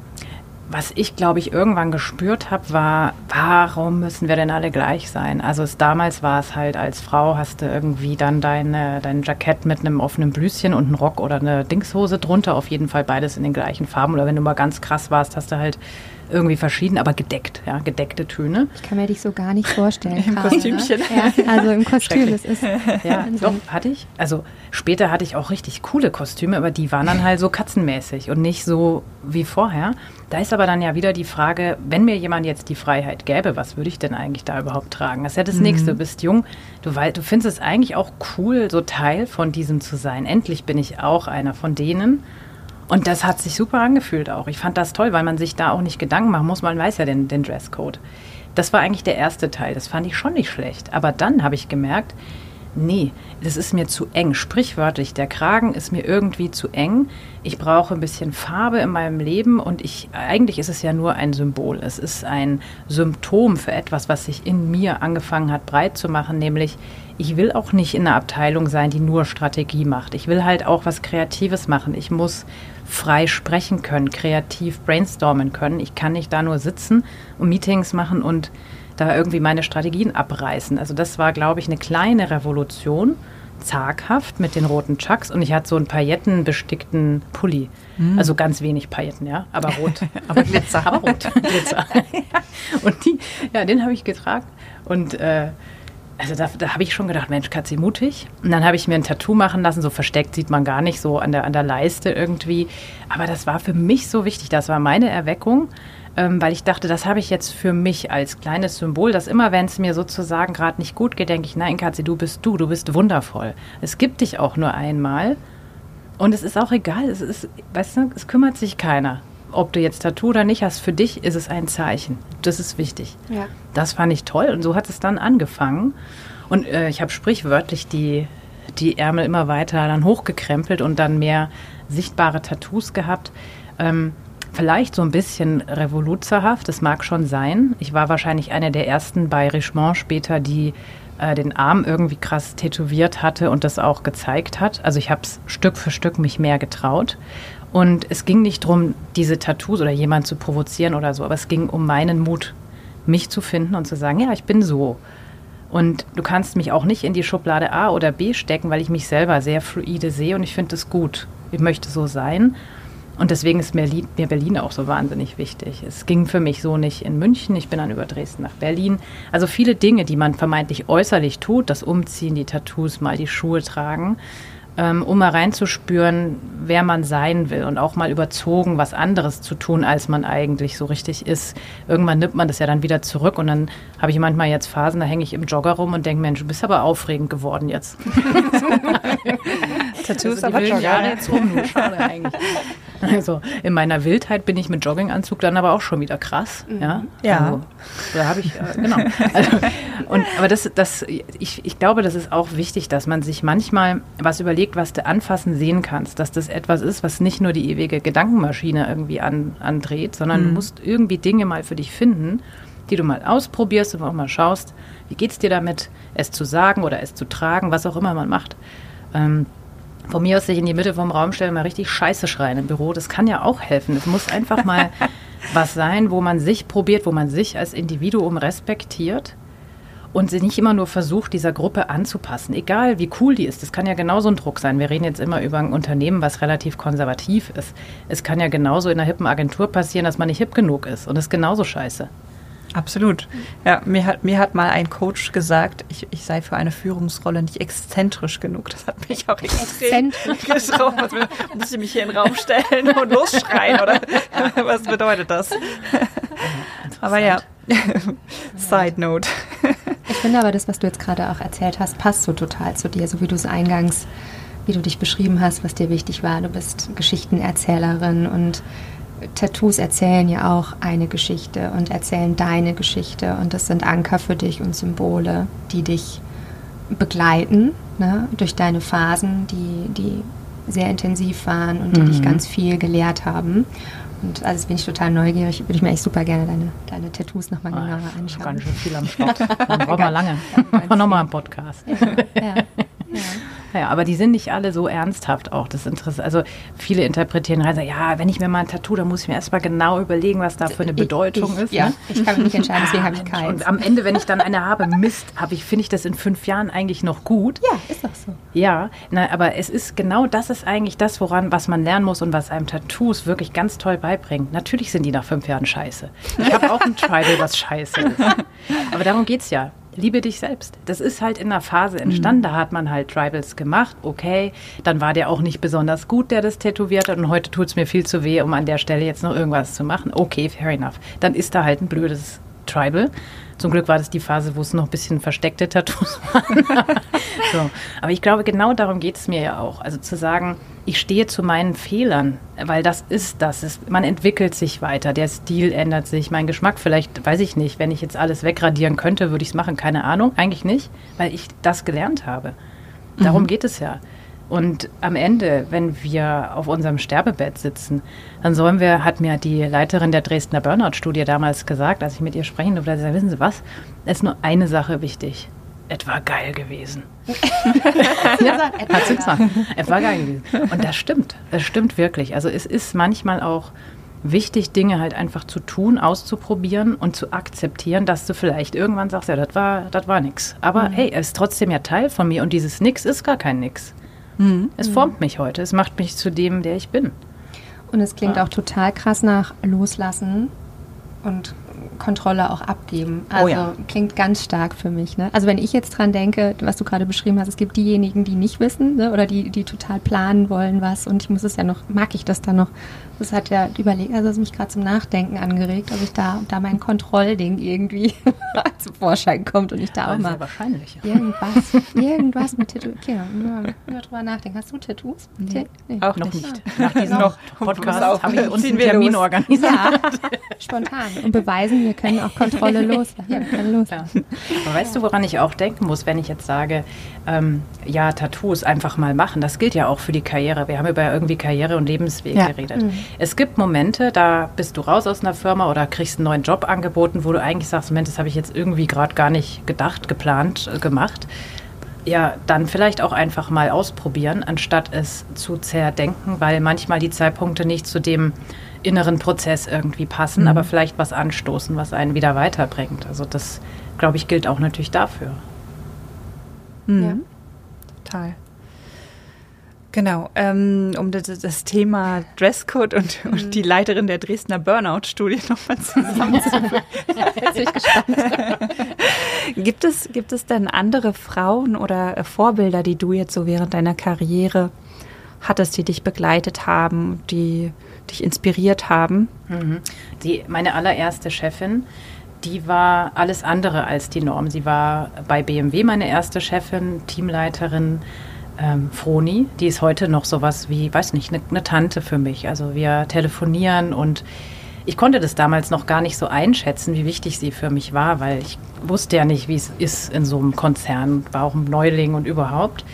was ich, glaube ich, irgendwann gespürt habe, war, warum müssen wir denn alle gleich sein? Also es, damals war es halt, als Frau hast du irgendwie dann deine, dein Jackett mit einem offenen Blüschen und einen Rock oder eine Dingshose drunter, auf jeden Fall beides in den gleichen Farben. Oder wenn du mal ganz krass warst, hast du halt irgendwie verschieden, aber gedeckt, ja, gedeckte Töne. Ich kann mir dich so gar nicht vorstellen. Im gerade, Kostümchen. Ne? Ja, also im Kostüm, das ist. Ja, doch, hatte ich. Also später hatte ich auch richtig coole Kostüme, aber die waren dann halt so katzenmäßig und nicht so wie vorher. Da ist aber dann ja wieder die Frage, wenn mir jemand jetzt die Freiheit gäbe, was würde ich denn eigentlich da überhaupt tragen? Das ist ja das mhm. Nächste. Du bist jung, du, du findest es eigentlich auch cool, so Teil von diesem zu sein. Endlich bin ich auch einer von denen. Und das hat sich super angefühlt auch. Ich fand das toll, weil man sich da auch nicht Gedanken machen muss. Man weiß ja den, den Dresscode. Das war eigentlich der erste Teil. Das fand ich schon nicht schlecht. Aber dann habe ich gemerkt, nee, das ist mir zu eng. Sprichwörtlich, der Kragen ist mir irgendwie zu eng. Ich brauche ein bisschen Farbe in meinem Leben und ich, eigentlich ist es ja nur ein Symbol. Es ist ein Symptom für etwas, was sich in mir angefangen hat breit zu machen, nämlich ich will auch nicht in einer Abteilung sein, die nur Strategie macht. Ich will halt auch was Kreatives machen. Ich muss frei sprechen können, kreativ brainstormen können. Ich kann nicht da nur sitzen und Meetings machen und da irgendwie meine Strategien abreißen. Also das war, glaube ich, eine kleine Revolution, zaghaft mit den roten Chucks und ich hatte so einen paillettenbestickten Pulli. Mhm. Also ganz wenig Pailletten, ja, aber rot. aber Glitzer. aber rot, Glitzer. und die, ja, den habe ich getragen und äh, also da, da habe ich schon gedacht, Mensch, Katzi, mutig. Und dann habe ich mir ein Tattoo machen lassen, so versteckt sieht man gar nicht, so an der, an der Leiste irgendwie. Aber das war für mich so wichtig, das war meine Erweckung ähm, weil ich dachte, das habe ich jetzt für mich als kleines Symbol, dass immer, wenn es mir sozusagen gerade nicht gut geht, denke ich, nein, Katze, du bist du, du bist wundervoll. Es gibt dich auch nur einmal und es ist auch egal, es ist, weißt du, es kümmert sich keiner. Ob du jetzt Tattoo oder nicht hast, für dich ist es ein Zeichen. Das ist wichtig. Ja. Das fand ich toll und so hat es dann angefangen. Und äh, ich habe sprichwörtlich die, die Ärmel immer weiter dann hochgekrempelt und dann mehr sichtbare Tattoos gehabt. Ähm, Vielleicht so ein bisschen revoluzerhaft, das mag schon sein. Ich war wahrscheinlich eine der ersten bei Richemont später, die äh, den Arm irgendwie krass tätowiert hatte und das auch gezeigt hat. Also ich habe es Stück für Stück mich mehr getraut. Und es ging nicht darum, diese Tattoos oder jemanden zu provozieren oder so, aber es ging um meinen Mut, mich zu finden und zu sagen, ja, ich bin so. Und du kannst mich auch nicht in die Schublade A oder B stecken, weil ich mich selber sehr fluide sehe und ich finde es gut. Ich möchte so sein. Und deswegen ist mir, mir, Berlin auch so wahnsinnig wichtig. Es ging für mich so nicht in München. Ich bin dann über Dresden nach Berlin. Also viele Dinge, die man vermeintlich äußerlich tut, das Umziehen, die Tattoos, mal die Schuhe tragen, ähm, um mal reinzuspüren, wer man sein will und auch mal überzogen, was anderes zu tun, als man eigentlich so richtig ist. Irgendwann nimmt man das ja dann wieder zurück und dann habe ich manchmal jetzt Phasen, da hänge ich im Jogger rum und denke, Mensch, du bist aber aufregend geworden jetzt. Tattoos also aber Jahre jetzt rum, nur schade eigentlich. Also in meiner Wildheit bin ich mit Jogginganzug dann aber auch schon wieder krass. Mhm. Ja, ja. Also, da habe ich, äh, genau. Also, und, aber das, das, ich, ich glaube, das ist auch wichtig, dass man sich manchmal was überlegt, was du anfassen sehen kannst, dass das etwas ist, was nicht nur die ewige Gedankenmaschine irgendwie an, andreht, sondern mhm. du musst irgendwie Dinge mal für dich finden, die du mal ausprobierst und auch mal schaust, wie geht es dir damit, es zu sagen oder es zu tragen, was auch immer man macht. Ähm, von mir aus sich in die Mitte vom Raum stellen, mal richtig Scheiße schreien im Büro. Das kann ja auch helfen. Es muss einfach mal was sein, wo man sich probiert, wo man sich als Individuum respektiert und sie nicht immer nur versucht, dieser Gruppe anzupassen. Egal wie cool die ist. Das kann ja genauso ein Druck sein. Wir reden jetzt immer über ein Unternehmen, was relativ konservativ ist. Es kann ja genauso in einer hippen Agentur passieren, dass man nicht hip genug ist. Und das ist genauso scheiße. Absolut. Ja, mir hat, mir hat mal ein Coach gesagt, ich, ich sei für eine Führungsrolle nicht exzentrisch genug. Das hat mich auch extrem getroffen. Also, muss ich mich hier in den Raum stellen und losschreien oder was bedeutet das? Aber ja, Side Note. Ich finde aber das, was du jetzt gerade auch erzählt hast, passt so total zu dir, so wie du es eingangs, wie du dich beschrieben hast, was dir wichtig war. Du bist Geschichtenerzählerin und Tattoos erzählen ja auch eine Geschichte und erzählen deine Geschichte und das sind Anker für dich und Symbole, die dich begleiten ne, durch deine Phasen, die, die sehr intensiv waren und die mhm. dich ganz viel gelehrt haben. Und also bin ich total neugierig, würde ich mir echt super gerne deine, deine Tattoos nochmal ah, genauer anschauen. Ganz schön viel am Start. Dann brauchen wir lange. Ja, nochmal einen Podcast. Ja, ja. Ja. ja, aber die sind nicht alle so ernsthaft auch. Das Interesse. Also viele interpretieren rein, ja, wenn ich mir mal ein Tattoo, dann muss ich mir erstmal genau überlegen, was da für eine Bedeutung ich, ist. Ja, ne? ich kann mich nicht entscheiden, deswegen habe ich keins. Und am Ende, wenn ich dann eine habe, Mist, habe ich, finde ich das in fünf Jahren eigentlich noch gut. Ja, ist doch so. Ja, na, aber es ist genau das ist eigentlich das, woran, was man lernen muss und was einem Tattoos wirklich ganz toll beibringt. Natürlich sind die nach fünf Jahren scheiße. Ich habe auch ein Tribal, was scheiße ist. Aber darum geht es ja liebe dich selbst. Das ist halt in einer Phase entstanden, mhm. da hat man halt Tribals gemacht, okay, dann war der auch nicht besonders gut, der das tätowiert hat und heute tut es mir viel zu weh, um an der Stelle jetzt noch irgendwas zu machen. Okay, fair enough. Dann ist da halt ein blödes Tribal. Zum Glück war das die Phase, wo es noch ein bisschen versteckte Tattoos waren. so. Aber ich glaube, genau darum geht es mir ja auch. Also zu sagen, ich stehe zu meinen Fehlern, weil das ist das. Ist, man entwickelt sich weiter, der Stil ändert sich, mein Geschmack vielleicht, weiß ich nicht, wenn ich jetzt alles wegradieren könnte, würde ich es machen, keine Ahnung, eigentlich nicht, weil ich das gelernt habe. Darum mhm. geht es ja. Und am Ende, wenn wir auf unserem Sterbebett sitzen, dann sollen wir, hat mir die Leiterin der Dresdner Burnout-Studie damals gesagt, als ich mit ihr sprechen durfte, wissen Sie was, es ist nur eine Sache wichtig. Es war geil gewesen. ja, hat sie gesagt. Es war geil gewesen. Und das stimmt. Es stimmt wirklich. Also es ist manchmal auch wichtig, Dinge halt einfach zu tun, auszuprobieren und zu akzeptieren, dass du vielleicht irgendwann sagst, ja, das war, das war nix. Aber mhm. hey, es ist trotzdem ja Teil von mir und dieses Nix ist gar kein Nix. Mhm. Es formt mich heute. Es macht mich zu dem, der ich bin. Und es klingt ja. auch total krass nach Loslassen und Kontrolle auch abgeben. Also oh ja. klingt ganz stark für mich. Ne? Also wenn ich jetzt dran denke, was du gerade beschrieben hast, es gibt diejenigen, die nicht wissen ne? oder die, die total planen wollen was und ich muss es ja noch, mag ich das dann noch das hat ja überlegt, also es mich gerade zum Nachdenken angeregt, ob ich da, da mein Kontrollding irgendwie zum Vorschein kommt und ich da auch mal wahrscheinlich, ja. irgendwas, irgendwas mit Tattoo. Okay, nur, nur drüber nachdenken. Hast du Tattoos? Nee. nee. Auch noch nicht. Nach diesem noch Podcast haben wir uns einen Termin los. organisiert. Ja, spontan. Und beweisen, wir können auch Kontrolle los. Ja, können. Ja. Weißt du, woran ich auch denken muss, wenn ich jetzt sage, ähm, ja, Tattoos einfach mal machen. Das gilt ja auch für die Karriere. Wir haben über irgendwie Karriere und Lebensweg ja. geredet. Mhm. Es gibt Momente, da bist du raus aus einer Firma oder kriegst einen neuen Job angeboten, wo du eigentlich sagst, Moment, das habe ich jetzt irgendwie gerade gar nicht gedacht, geplant, äh, gemacht. Ja, dann vielleicht auch einfach mal ausprobieren, anstatt es zu zerdenken, weil manchmal die Zeitpunkte nicht zu dem inneren Prozess irgendwie passen, mhm. aber vielleicht was anstoßen, was einen wieder weiterbringt. Also das, glaube ich, gilt auch natürlich dafür. Mhm. Ja. Total. Genau, ähm, um das, das, Thema Dresscode und, mhm. und, die Leiterin der Dresdner Burnout-Studie nochmal zusammenzubringen. gibt, es, gibt es denn andere Frauen oder äh, Vorbilder, die du jetzt so während deiner Karriere hattest, die dich begleitet haben, die dich inspiriert haben? Mhm. Die, meine allererste Chefin, die war alles andere als die Norm. Sie war bei BMW meine erste Chefin, Teamleiterin ähm, Froni, die ist heute noch sowas wie, weiß nicht, eine, eine Tante für mich. Also wir telefonieren und ich konnte das damals noch gar nicht so einschätzen, wie wichtig sie für mich war, weil ich wusste ja nicht, wie es ist in so einem Konzern, war auch ein Neuling und überhaupt.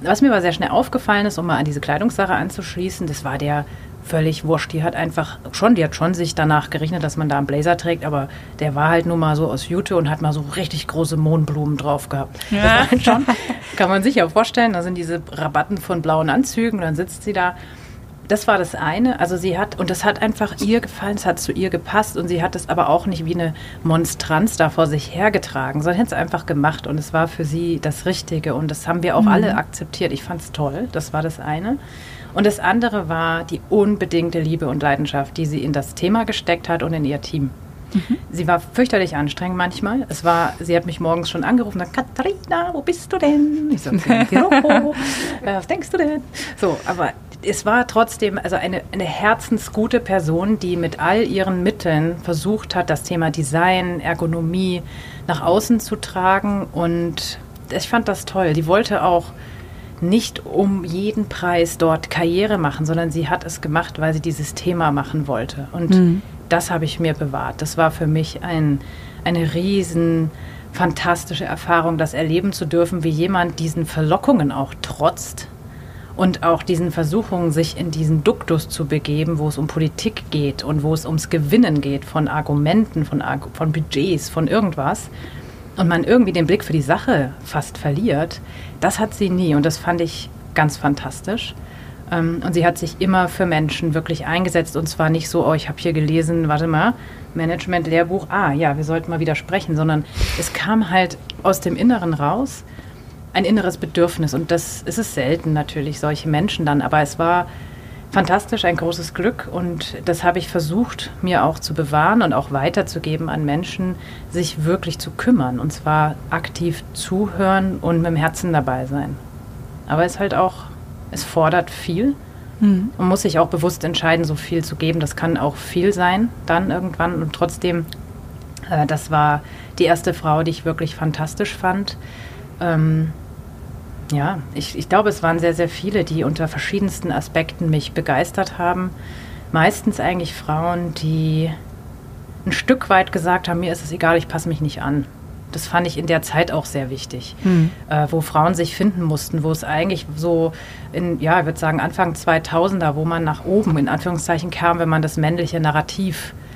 Was mir aber sehr schnell aufgefallen ist, um mal an diese Kleidungssache anzuschließen, das war der völlig wurscht. Die hat einfach schon, die hat schon sich danach gerechnet, dass man da einen Blazer trägt, aber der war halt nur mal so aus Jute und hat mal so richtig große Mohnblumen drauf gehabt. Ja. Halt schon, kann man sich ja vorstellen, da sind diese Rabatten von blauen Anzügen und dann sitzt sie da. Das war das eine. Also sie hat, und das hat einfach ihr gefallen, es hat zu ihr gepasst und sie hat es aber auch nicht wie eine Monstranz da vor sich hergetragen, sondern hat es einfach gemacht und es war für sie das Richtige und das haben wir auch mhm. alle akzeptiert. Ich fand es toll, das war das eine. Und das andere war die unbedingte Liebe und Leidenschaft, die sie in das Thema gesteckt hat und in ihr Team. Mhm. Sie war fürchterlich anstrengend manchmal. Es war, sie hat mich morgens schon angerufen und gesagt, Katharina, wo bist du denn? Ich so, Büro. was denkst du denn? So, aber es war trotzdem also eine, eine herzensgute Person, die mit all ihren Mitteln versucht hat, das Thema Design, Ergonomie nach außen zu tragen. Und ich fand das toll. Die wollte auch nicht um jeden Preis dort Karriere machen, sondern sie hat es gemacht, weil sie dieses Thema machen wollte. Und mhm. das habe ich mir bewahrt. Das war für mich ein, eine riesen fantastische Erfahrung, das erleben zu dürfen, wie jemand diesen Verlockungen auch trotzt und auch diesen Versuchungen, sich in diesen Duktus zu begeben, wo es um Politik geht und wo es ums Gewinnen geht von Argumenten, von, von Budgets, von irgendwas und man irgendwie den Blick für die Sache fast verliert, das hat sie nie. Und das fand ich ganz fantastisch. Ähm, und sie hat sich immer für Menschen wirklich eingesetzt. Und zwar nicht so, oh, ich habe hier gelesen, warte mal, Management-Lehrbuch, ah ja, wir sollten mal wieder sprechen, sondern es kam halt aus dem Inneren raus ein inneres Bedürfnis. Und das ist es selten natürlich, solche Menschen dann, aber es war fantastisch, ein großes Glück und das habe ich versucht, mir auch zu bewahren und auch weiterzugeben an Menschen, sich wirklich zu kümmern und zwar aktiv zuhören und mit dem Herzen dabei sein. Aber es halt auch, es fordert viel. Mhm. Man muss sich auch bewusst entscheiden, so viel zu geben. Das kann auch viel sein, dann irgendwann. Und trotzdem, äh, das war die erste Frau, die ich wirklich fantastisch fand. Ähm, Ja, ich, ich glaube, es waren sehr, sehr viele, die unter verschiedensten Aspekten mich begeistert haben. Meistens eigentlich Frauen, die ein Stück weit gesagt haben, mir ist es egal, ich passe mich nicht an. Das fand ich in der Zeit auch sehr wichtig, hm. äh, wo Frauen sich finden mussten, wo es eigentlich so in, ja, ich würde sagen Anfang 2000er, wo man nach oben in Anführungszeichen kam, wenn man das männliche Narrativ äh,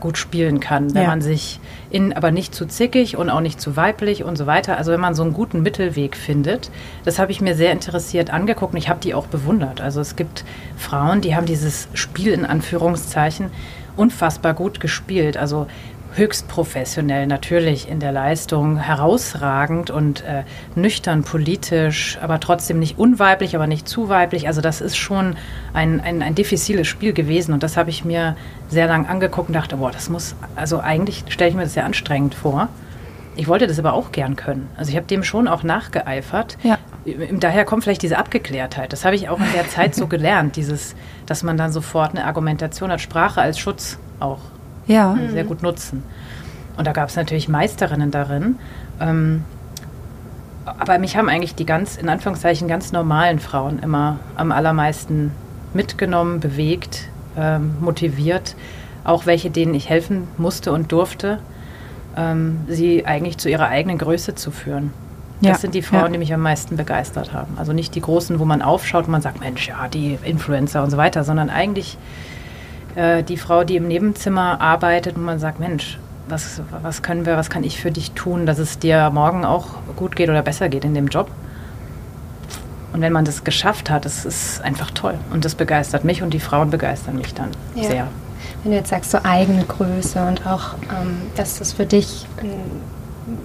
gut spielen kann, wenn ja. man sich in, aber nicht zu zickig und auch nicht zu weiblich und so weiter. Also wenn man so einen guten Mittelweg findet, das habe ich mir sehr interessiert angeguckt und ich habe die auch bewundert. Also es gibt Frauen, die haben dieses Spiel in Anführungszeichen unfassbar gut gespielt. Also höchst professionell natürlich in der Leistung, herausragend und äh, nüchtern politisch, aber trotzdem nicht unweiblich, aber nicht zu weiblich. Also das ist schon ein, ein, ein diffiziles Spiel gewesen und das habe ich mir sehr lang angeguckt und dachte, boah, das muss, also eigentlich stelle ich mir das sehr anstrengend vor. Ich wollte das aber auch gern können. Also ich habe dem schon auch nachgeeifert. Ja. Daher kommt vielleicht diese Abgeklärtheit. Das habe ich auch in der Zeit so gelernt, dieses, dass man dann sofort eine Argumentation hat, Sprache als Schutz auch ja. sehr gut nutzen. Und da gab es natürlich Meisterinnen darin. Ähm, aber mich haben eigentlich die ganz, in Anführungszeichen, ganz normalen Frauen immer am allermeisten mitgenommen, bewegt, ähm, motiviert. Auch welche, denen ich helfen musste und durfte, ähm, sie eigentlich zu ihrer eigenen Größe zu führen. Das ja, sind die Frauen, ja. die mich am meisten begeistert haben. Also nicht die großen, wo man aufschaut und man sagt, Mensch, ja, die Influencer und so weiter, sondern eigentlich äh, die Frau, die im Nebenzimmer arbeitet und man sagt, Mensch, was, was können wir, was kann ich für dich tun, dass es dir morgen auch gut geht oder besser geht in dem Job? Und wenn man das geschafft hat, das ist einfach toll. Und das begeistert mich und die Frauen begeistern mich dann ja. sehr. Wenn du jetzt sagst, so eigene Größe und auch, ähm, dass das für dich ein,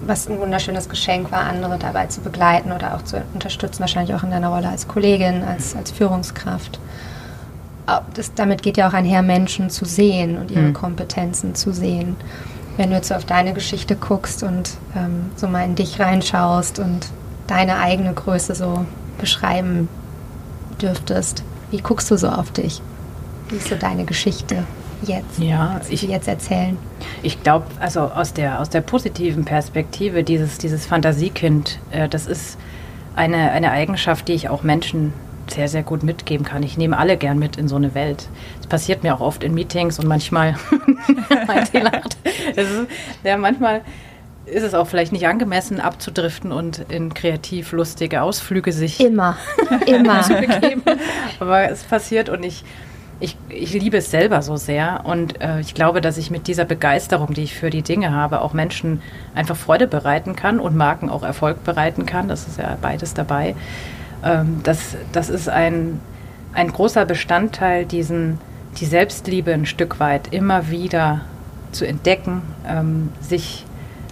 was ein wunderschönes Geschenk war, andere dabei zu begleiten oder auch zu unterstützen, wahrscheinlich auch in deiner Rolle als Kollegin, als, als Führungskraft das, damit geht ja auch einher, Menschen zu sehen und ihre mhm. Kompetenzen zu sehen. Wenn du jetzt so auf deine Geschichte guckst und ähm, so mal in dich reinschaust und deine eigene Größe so beschreiben dürftest, wie guckst du so auf dich? Wie ist so deine Geschichte jetzt? Ja, ich jetzt erzählen. Ich glaube, also aus der aus der positiven Perspektive dieses dieses Fantasiekind, äh, das ist eine eine Eigenschaft, die ich auch Menschen sehr, sehr gut mitgeben kann. Ich nehme alle gern mit in so eine Welt. Das passiert mir auch oft in Meetings und manchmal, lacht, ist, ja, manchmal ist es auch vielleicht nicht angemessen, abzudriften und in kreativ lustige Ausflüge sich immer, immer zu begeben. Aber es passiert und ich, ich, ich liebe es selber so sehr und äh, ich glaube, dass ich mit dieser Begeisterung, die ich für die Dinge habe, auch Menschen einfach Freude bereiten kann und Marken auch Erfolg bereiten kann. Das ist ja beides dabei ähm, das, das ist ein, ein großer Bestandteil, diesen, die Selbstliebe ein Stück weit immer wieder zu entdecken, ähm, sich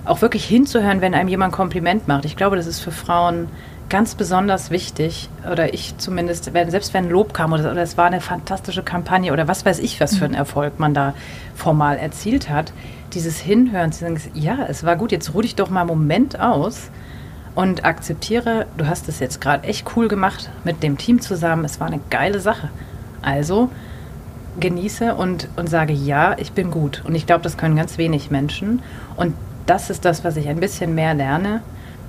auch wirklich hinzuhören, wenn einem jemand ein Kompliment macht. Ich glaube, das ist für Frauen ganz besonders wichtig, oder ich zumindest, wenn, selbst wenn Lob kam oder, oder, es war eine fantastische Kampagne oder was weiß ich, was für einen Erfolg man da formal erzielt hat, dieses Hinhören, zu sagen, ja, es war gut, jetzt ruh dich doch mal einen Moment aus und akzeptiere, du hast es jetzt gerade echt cool gemacht mit dem Team zusammen. Es war eine geile Sache. Also genieße und, und sage, ja, ich bin gut. Und ich glaube, das können ganz wenig Menschen. Und das ist das, was ich ein bisschen mehr lerne,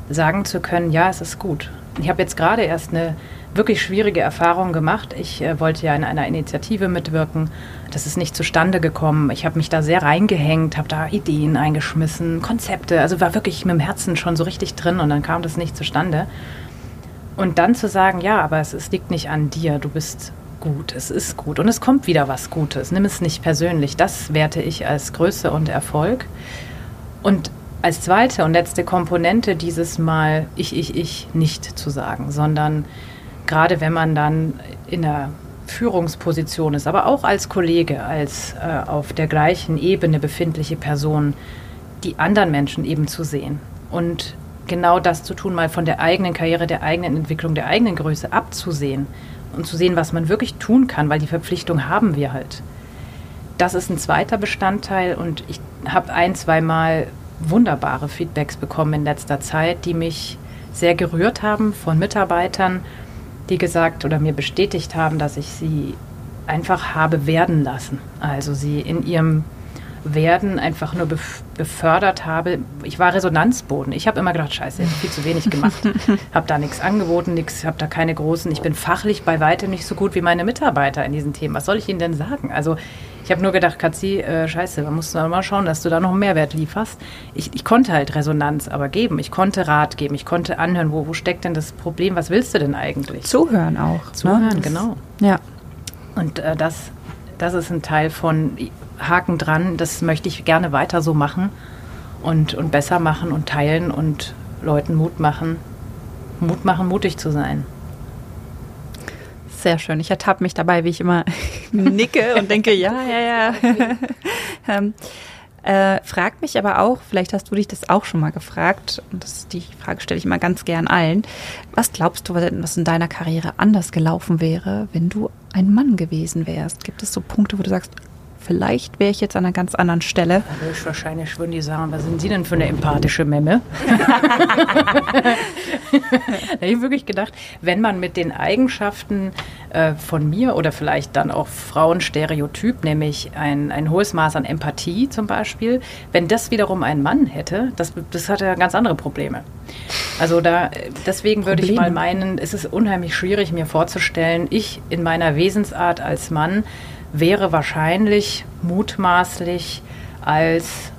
sagen zu können, ja, es ist gut. Ich habe jetzt gerade erst eine wirklich schwierige Erfahrung gemacht. Ich äh, wollte ja in einer Initiative mitwirken. Das ist nicht zustande gekommen. Ich habe mich da sehr reingehängt, habe da Ideen eingeschmissen, Konzepte. Also war wirklich mit dem Herzen schon so richtig drin und dann kam das nicht zustande. Und dann zu sagen, ja, aber es, es liegt nicht an dir, du bist gut, es ist gut und es kommt wieder was Gutes. Nimm es nicht persönlich. Das werte ich als Größe und Erfolg. Und als zweite und letzte Komponente dieses Mal ich, ich, ich nicht zu sagen, sondern gerade wenn man dann in der Führungsposition ist, aber auch als Kollege, als äh, auf der gleichen Ebene befindliche Person, die anderen Menschen eben zu sehen und genau das zu tun, mal von der eigenen Karriere, der eigenen Entwicklung, der eigenen Größe abzusehen und zu sehen, was man wirklich tun kann, weil die Verpflichtung haben wir halt. Das ist ein zweiter Bestandteil und ich habe ein, zweimal wunderbare Feedbacks bekommen in letzter Zeit, die mich sehr gerührt haben von Mitarbeitern, die gesagt oder mir bestätigt haben, dass ich sie einfach habe werden lassen. Also sie in ihrem werden einfach nur befördert habe. Ich war Resonanzboden. Ich habe immer gedacht, scheiße, ich habe viel zu wenig gemacht. habe da nichts angeboten, nichts, habe da keine großen. Ich bin fachlich bei weitem nicht so gut wie meine Mitarbeiter in diesen Themen. Was soll ich ihnen denn sagen? Also ich habe nur gedacht, Katzi, äh, scheiße, da musst du mal schauen, dass du da noch Mehrwert lieferst. Ich, ich konnte halt Resonanz aber geben. Ich konnte Rat geben. Ich konnte anhören, wo, wo steckt denn das Problem? Was willst du denn eigentlich? Zuhören auch. Ne? Zuhören, ne? genau. Ja. Und äh, das, das ist ein Teil von Haken dran, das möchte ich gerne weiter so machen und, und besser machen und teilen und Leuten Mut machen, Mut machen, mutig zu sein. Sehr schön. Ich ertappe mich dabei, wie ich immer nicke und denke, ja, ja, ja. ähm, äh, frag mich aber auch, vielleicht hast du dich das auch schon mal gefragt, und das, die Frage stelle ich immer ganz gern allen. Was glaubst du, was in deiner Karriere anders gelaufen wäre, wenn du ein Mann gewesen wärst? Gibt es so Punkte, wo du sagst, Vielleicht wäre ich jetzt an einer ganz anderen Stelle. Wahrscheinlich würden die sagen, was sind Sie denn für eine empathische Memme? da habe ich wirklich gedacht, wenn man mit den Eigenschaften äh, von mir oder vielleicht dann auch Frauenstereotyp, nämlich ein, ein hohes Maß an Empathie zum Beispiel, wenn das wiederum ein Mann hätte, das, das hat ja ganz andere Probleme. Also da, deswegen würde ich mal meinen, es ist unheimlich schwierig, mir vorzustellen, ich in meiner Wesensart als Mann wäre wahrscheinlich mutmaßlich als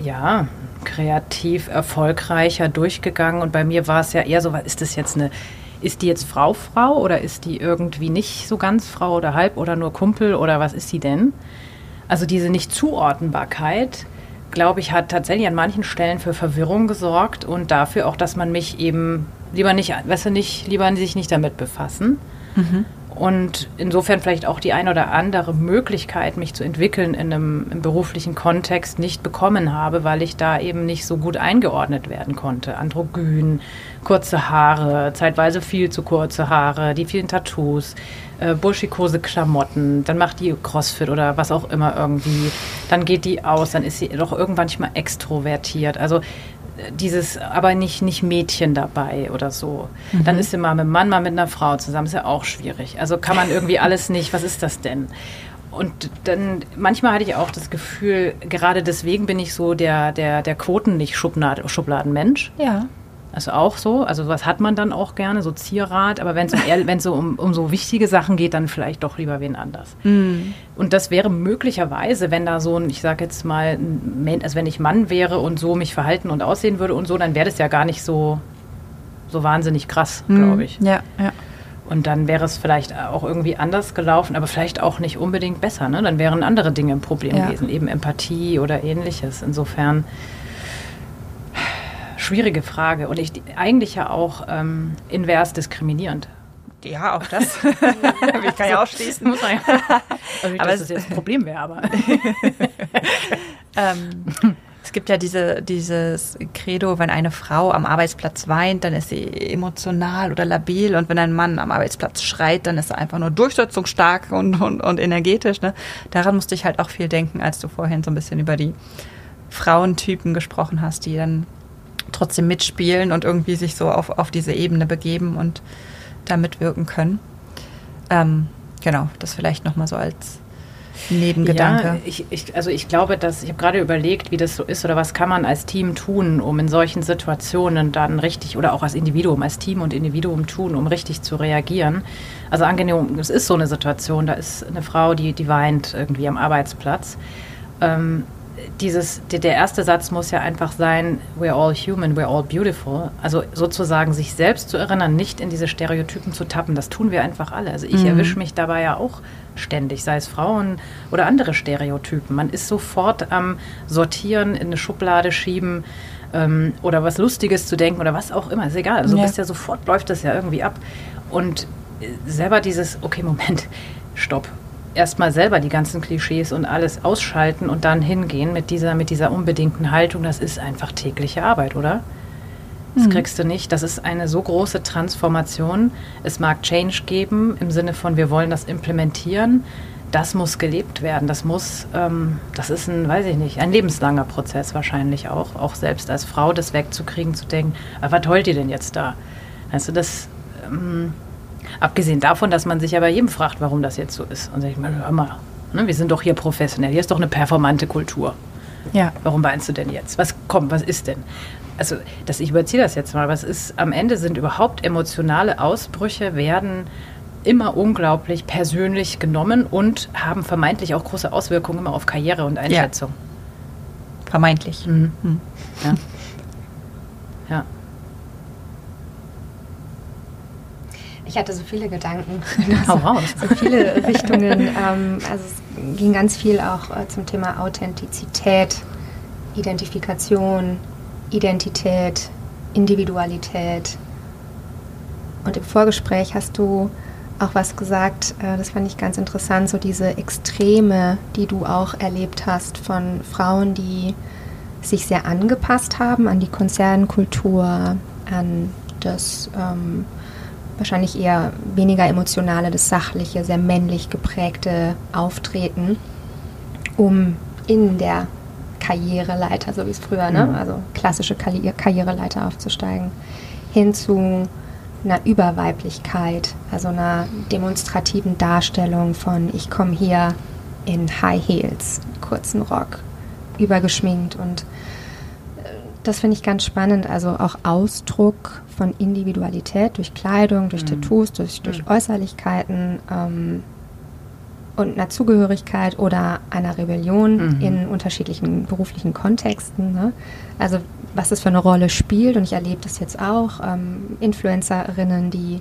ja, kreativ erfolgreicher durchgegangen. Und bei mir war es ja eher so, ist das jetzt eine, ist die jetzt Frau Frau oder ist die irgendwie nicht so ganz Frau oder halb oder nur Kumpel oder was ist sie denn? Also diese Nicht-Zuordnbarkeit, glaube ich, hat tatsächlich an manchen Stellen für Verwirrung gesorgt und dafür auch, dass man mich eben lieber nicht, weißt du, nicht, lieber sich nicht damit befassen. Mhm und insofern vielleicht auch die ein oder andere Möglichkeit, mich zu entwickeln in einem beruflichen Kontext nicht bekommen habe, weil ich da eben nicht so gut eingeordnet werden konnte. Androgyn, kurze Haare, zeitweise viel zu kurze Haare, die vielen Tattoos, äh, burschikose Klamotten, dann macht die Crossfit oder was auch immer irgendwie, dann geht die aus, dann ist sie doch irgendwann nicht mal extrovertiert. Also dieses, aber nicht, nicht Mädchen dabei oder so. Mhm. Dann ist sie mal mit einem Mann, mal mit einer Frau zusammen, ist ja auch schwierig. Also kann man irgendwie alles nicht, was ist das denn? Und dann, manchmal hatte ich auch das Gefühl, gerade deswegen bin ich so der, der, der Quoten nicht Schubladenmensch. Ja. Also auch so, also was hat man dann auch gerne, so Zierrat, aber wenn es um, so um, um, so wichtige Sachen geht, dann vielleicht doch lieber wen anders. Mm. Und das wäre möglicherweise, wenn da so ein, ich sage jetzt mal, also wenn ich Mann wäre und so mich verhalten und aussehen würde und so, dann wäre das ja gar nicht so, so wahnsinnig krass, mm. glaube ich. Ja, ja. Und dann wäre es vielleicht auch irgendwie anders gelaufen, aber vielleicht auch nicht unbedingt besser. Ne? Dann wären andere Dinge ein Problem ja. gewesen, eben Empathie oder ähnliches. Insofern schwierige Frage und ich, eigentlich ja auch ähm, invers diskriminierend. Ja, auch das. ich kann ja ausschließen. Muss man ja. Also nicht, aber dass das jetzt ein Problem wäre, aber. ähm, es gibt ja diese, dieses Credo, wenn eine Frau am Arbeitsplatz weint, dann ist sie emotional oder labil und wenn ein Mann am Arbeitsplatz schreit, dann ist er einfach nur durchsetzungsstark und, und, und energetisch. Ne? Daran musste ich halt auch viel denken, als du vorhin so ein bisschen über die Frauentypen gesprochen hast, die dann trotzdem mitspielen und irgendwie sich so auf, auf diese Ebene begeben und da mitwirken können. Ähm, genau, das vielleicht nochmal so als Nebengedanke. Ja, ich, ich, also ich glaube, dass ich habe gerade überlegt, wie das so ist oder was kann man als Team tun, um in solchen Situationen dann richtig oder auch als Individuum, als Team und Individuum tun, um richtig zu reagieren. Also angenehm, es ist so eine Situation, da ist eine Frau, die, die weint irgendwie am Arbeitsplatz. Ähm, dieses, der, erste Satz muss ja einfach sein, we're all human, we're all beautiful. Also sozusagen sich selbst zu erinnern, nicht in diese Stereotypen zu tappen. Das tun wir einfach alle. Also ich mhm. erwische mich dabei ja auch ständig, sei es Frauen oder andere Stereotypen. Man ist sofort am Sortieren, in eine Schublade schieben ähm, oder was Lustiges zu denken oder was auch immer. Ist egal. Also ja. bist ja sofort, läuft das ja irgendwie ab. Und selber dieses, okay, Moment, stopp erstmal selber die ganzen Klischees und alles ausschalten und dann hingehen mit dieser, mit dieser unbedingten Haltung, das ist einfach tägliche Arbeit, oder? Das mhm. kriegst du nicht. Das ist eine so große Transformation. Es mag Change geben im Sinne von, wir wollen das implementieren. Das muss gelebt werden. Das muss, ähm, das ist ein, weiß ich nicht, ein lebenslanger Prozess wahrscheinlich auch. Auch selbst als Frau das wegzukriegen, zu denken, was heult ihr denn jetzt da? Weißt du, das, ähm, Abgesehen davon, dass man sich ja bei jedem fragt, warum das jetzt so ist. Und sag ich mal, hör mal, ne, wir sind doch hier professionell, hier ist doch eine performante Kultur. Ja, warum weinst du denn jetzt? Was kommt, was ist denn? Also, das, ich überziehe das jetzt mal, was ist, am Ende sind überhaupt emotionale Ausbrüche, werden immer unglaublich persönlich genommen und haben vermeintlich auch große Auswirkungen immer auf Karriere und Einschätzung. Ja. Vermeintlich. Mhm. Mhm. Ja. ja. Ich hatte so viele Gedanken. Hau raus. So viele Richtungen. Ähm, also es ging ganz viel auch äh, zum Thema Authentizität, Identifikation, Identität, Individualität. Und im Vorgespräch hast du auch was gesagt, äh, das fand ich ganz interessant, so diese Extreme, die du auch erlebt hast von Frauen, die sich sehr angepasst haben an die Konzernkultur, an das ähm, wahrscheinlich eher weniger emotionale, das sachliche, sehr männlich geprägte Auftreten, um in der Karriereleiter, so wie es früher, ne? Mhm. also klassische Karri Karriereleiter aufzusteigen, hin zu einer Überweiblichkeit, also einer demonstrativen Darstellung von ich komme hier in High Heels, kurzen Rock, übergeschminkt und das finde ich ganz spannend. Also auch Ausdruck von Individualität durch Kleidung, durch mhm. Tattoos, durch, durch mhm. Äußerlichkeiten ähm, und einer Zugehörigkeit oder einer Rebellion mhm. in unterschiedlichen beruflichen Kontexten. Ne? Also was es für eine Rolle spielt und ich erlebe das jetzt auch. Ähm, Influencerinnen, die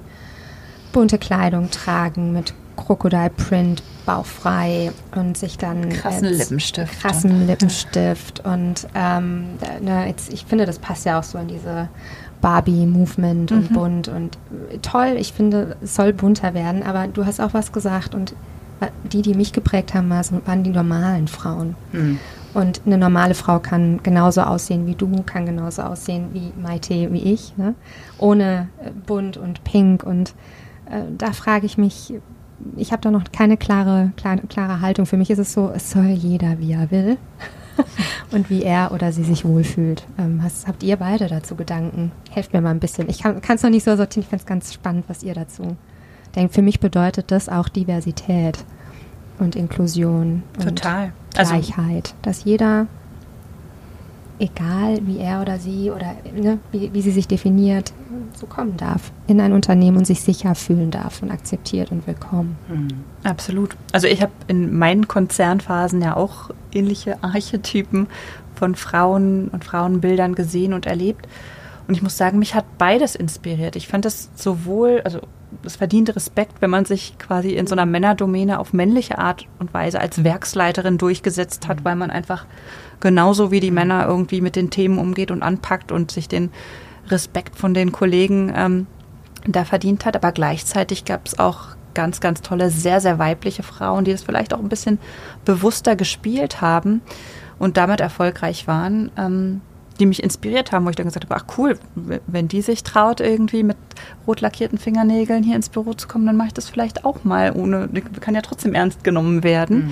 bunte Kleidung tragen mit Crocodile Print, bauchfrei und sich dann krassen Lippenstift. Krassen Lippenstift und ähm, ne, jetzt, ich finde, das passt ja auch so in diese Barbie-Movement und mhm. bunt und toll. Ich finde, es soll bunter werden, aber du hast auch was gesagt und die, die mich geprägt haben, waren die normalen Frauen. Mhm. Und eine normale Frau kann genauso aussehen wie du, kann genauso aussehen wie Maite, wie ich, ne? ohne äh, bunt und pink. Und äh, da frage ich mich, ich habe da noch keine klare, klare, klare Haltung. Für mich ist es so, es soll jeder, wie er will und wie er oder sie sich wohlfühlt. Ähm, hast, habt ihr beide dazu Gedanken? Helft mir mal ein bisschen. Ich kann es noch nicht so sortieren. Ich finde es ganz spannend, was ihr dazu denkt. Für mich bedeutet das auch Diversität und Inklusion Total. und also Gleichheit. Also, dass jeder egal wie er oder sie oder ne, wie, wie sie sich definiert, so kommen darf in ein Unternehmen und sich sicher fühlen darf und akzeptiert und willkommen. Mhm. Absolut. Also ich habe in meinen Konzernphasen ja auch ähnliche Archetypen von Frauen und Frauenbildern gesehen und erlebt. Und ich muss sagen, mich hat beides inspiriert. Ich fand es sowohl, also es verdient Respekt, wenn man sich quasi in so einer Männerdomäne auf männliche Art und Weise als Werksleiterin durchgesetzt hat, mhm. weil man einfach genauso wie die Männer irgendwie mit den Themen umgeht und anpackt und sich den Respekt von den Kollegen ähm, da verdient hat. Aber gleichzeitig gab es auch ganz, ganz tolle, sehr, sehr weibliche Frauen, die das vielleicht auch ein bisschen bewusster gespielt haben und damit erfolgreich waren. Ähm, die mich inspiriert haben, wo ich dann gesagt habe, ach cool, wenn die sich traut, irgendwie mit rot lackierten Fingernägeln hier ins Büro zu kommen, dann mache ich das vielleicht auch mal, ohne, kann ja trotzdem ernst genommen werden. Mhm.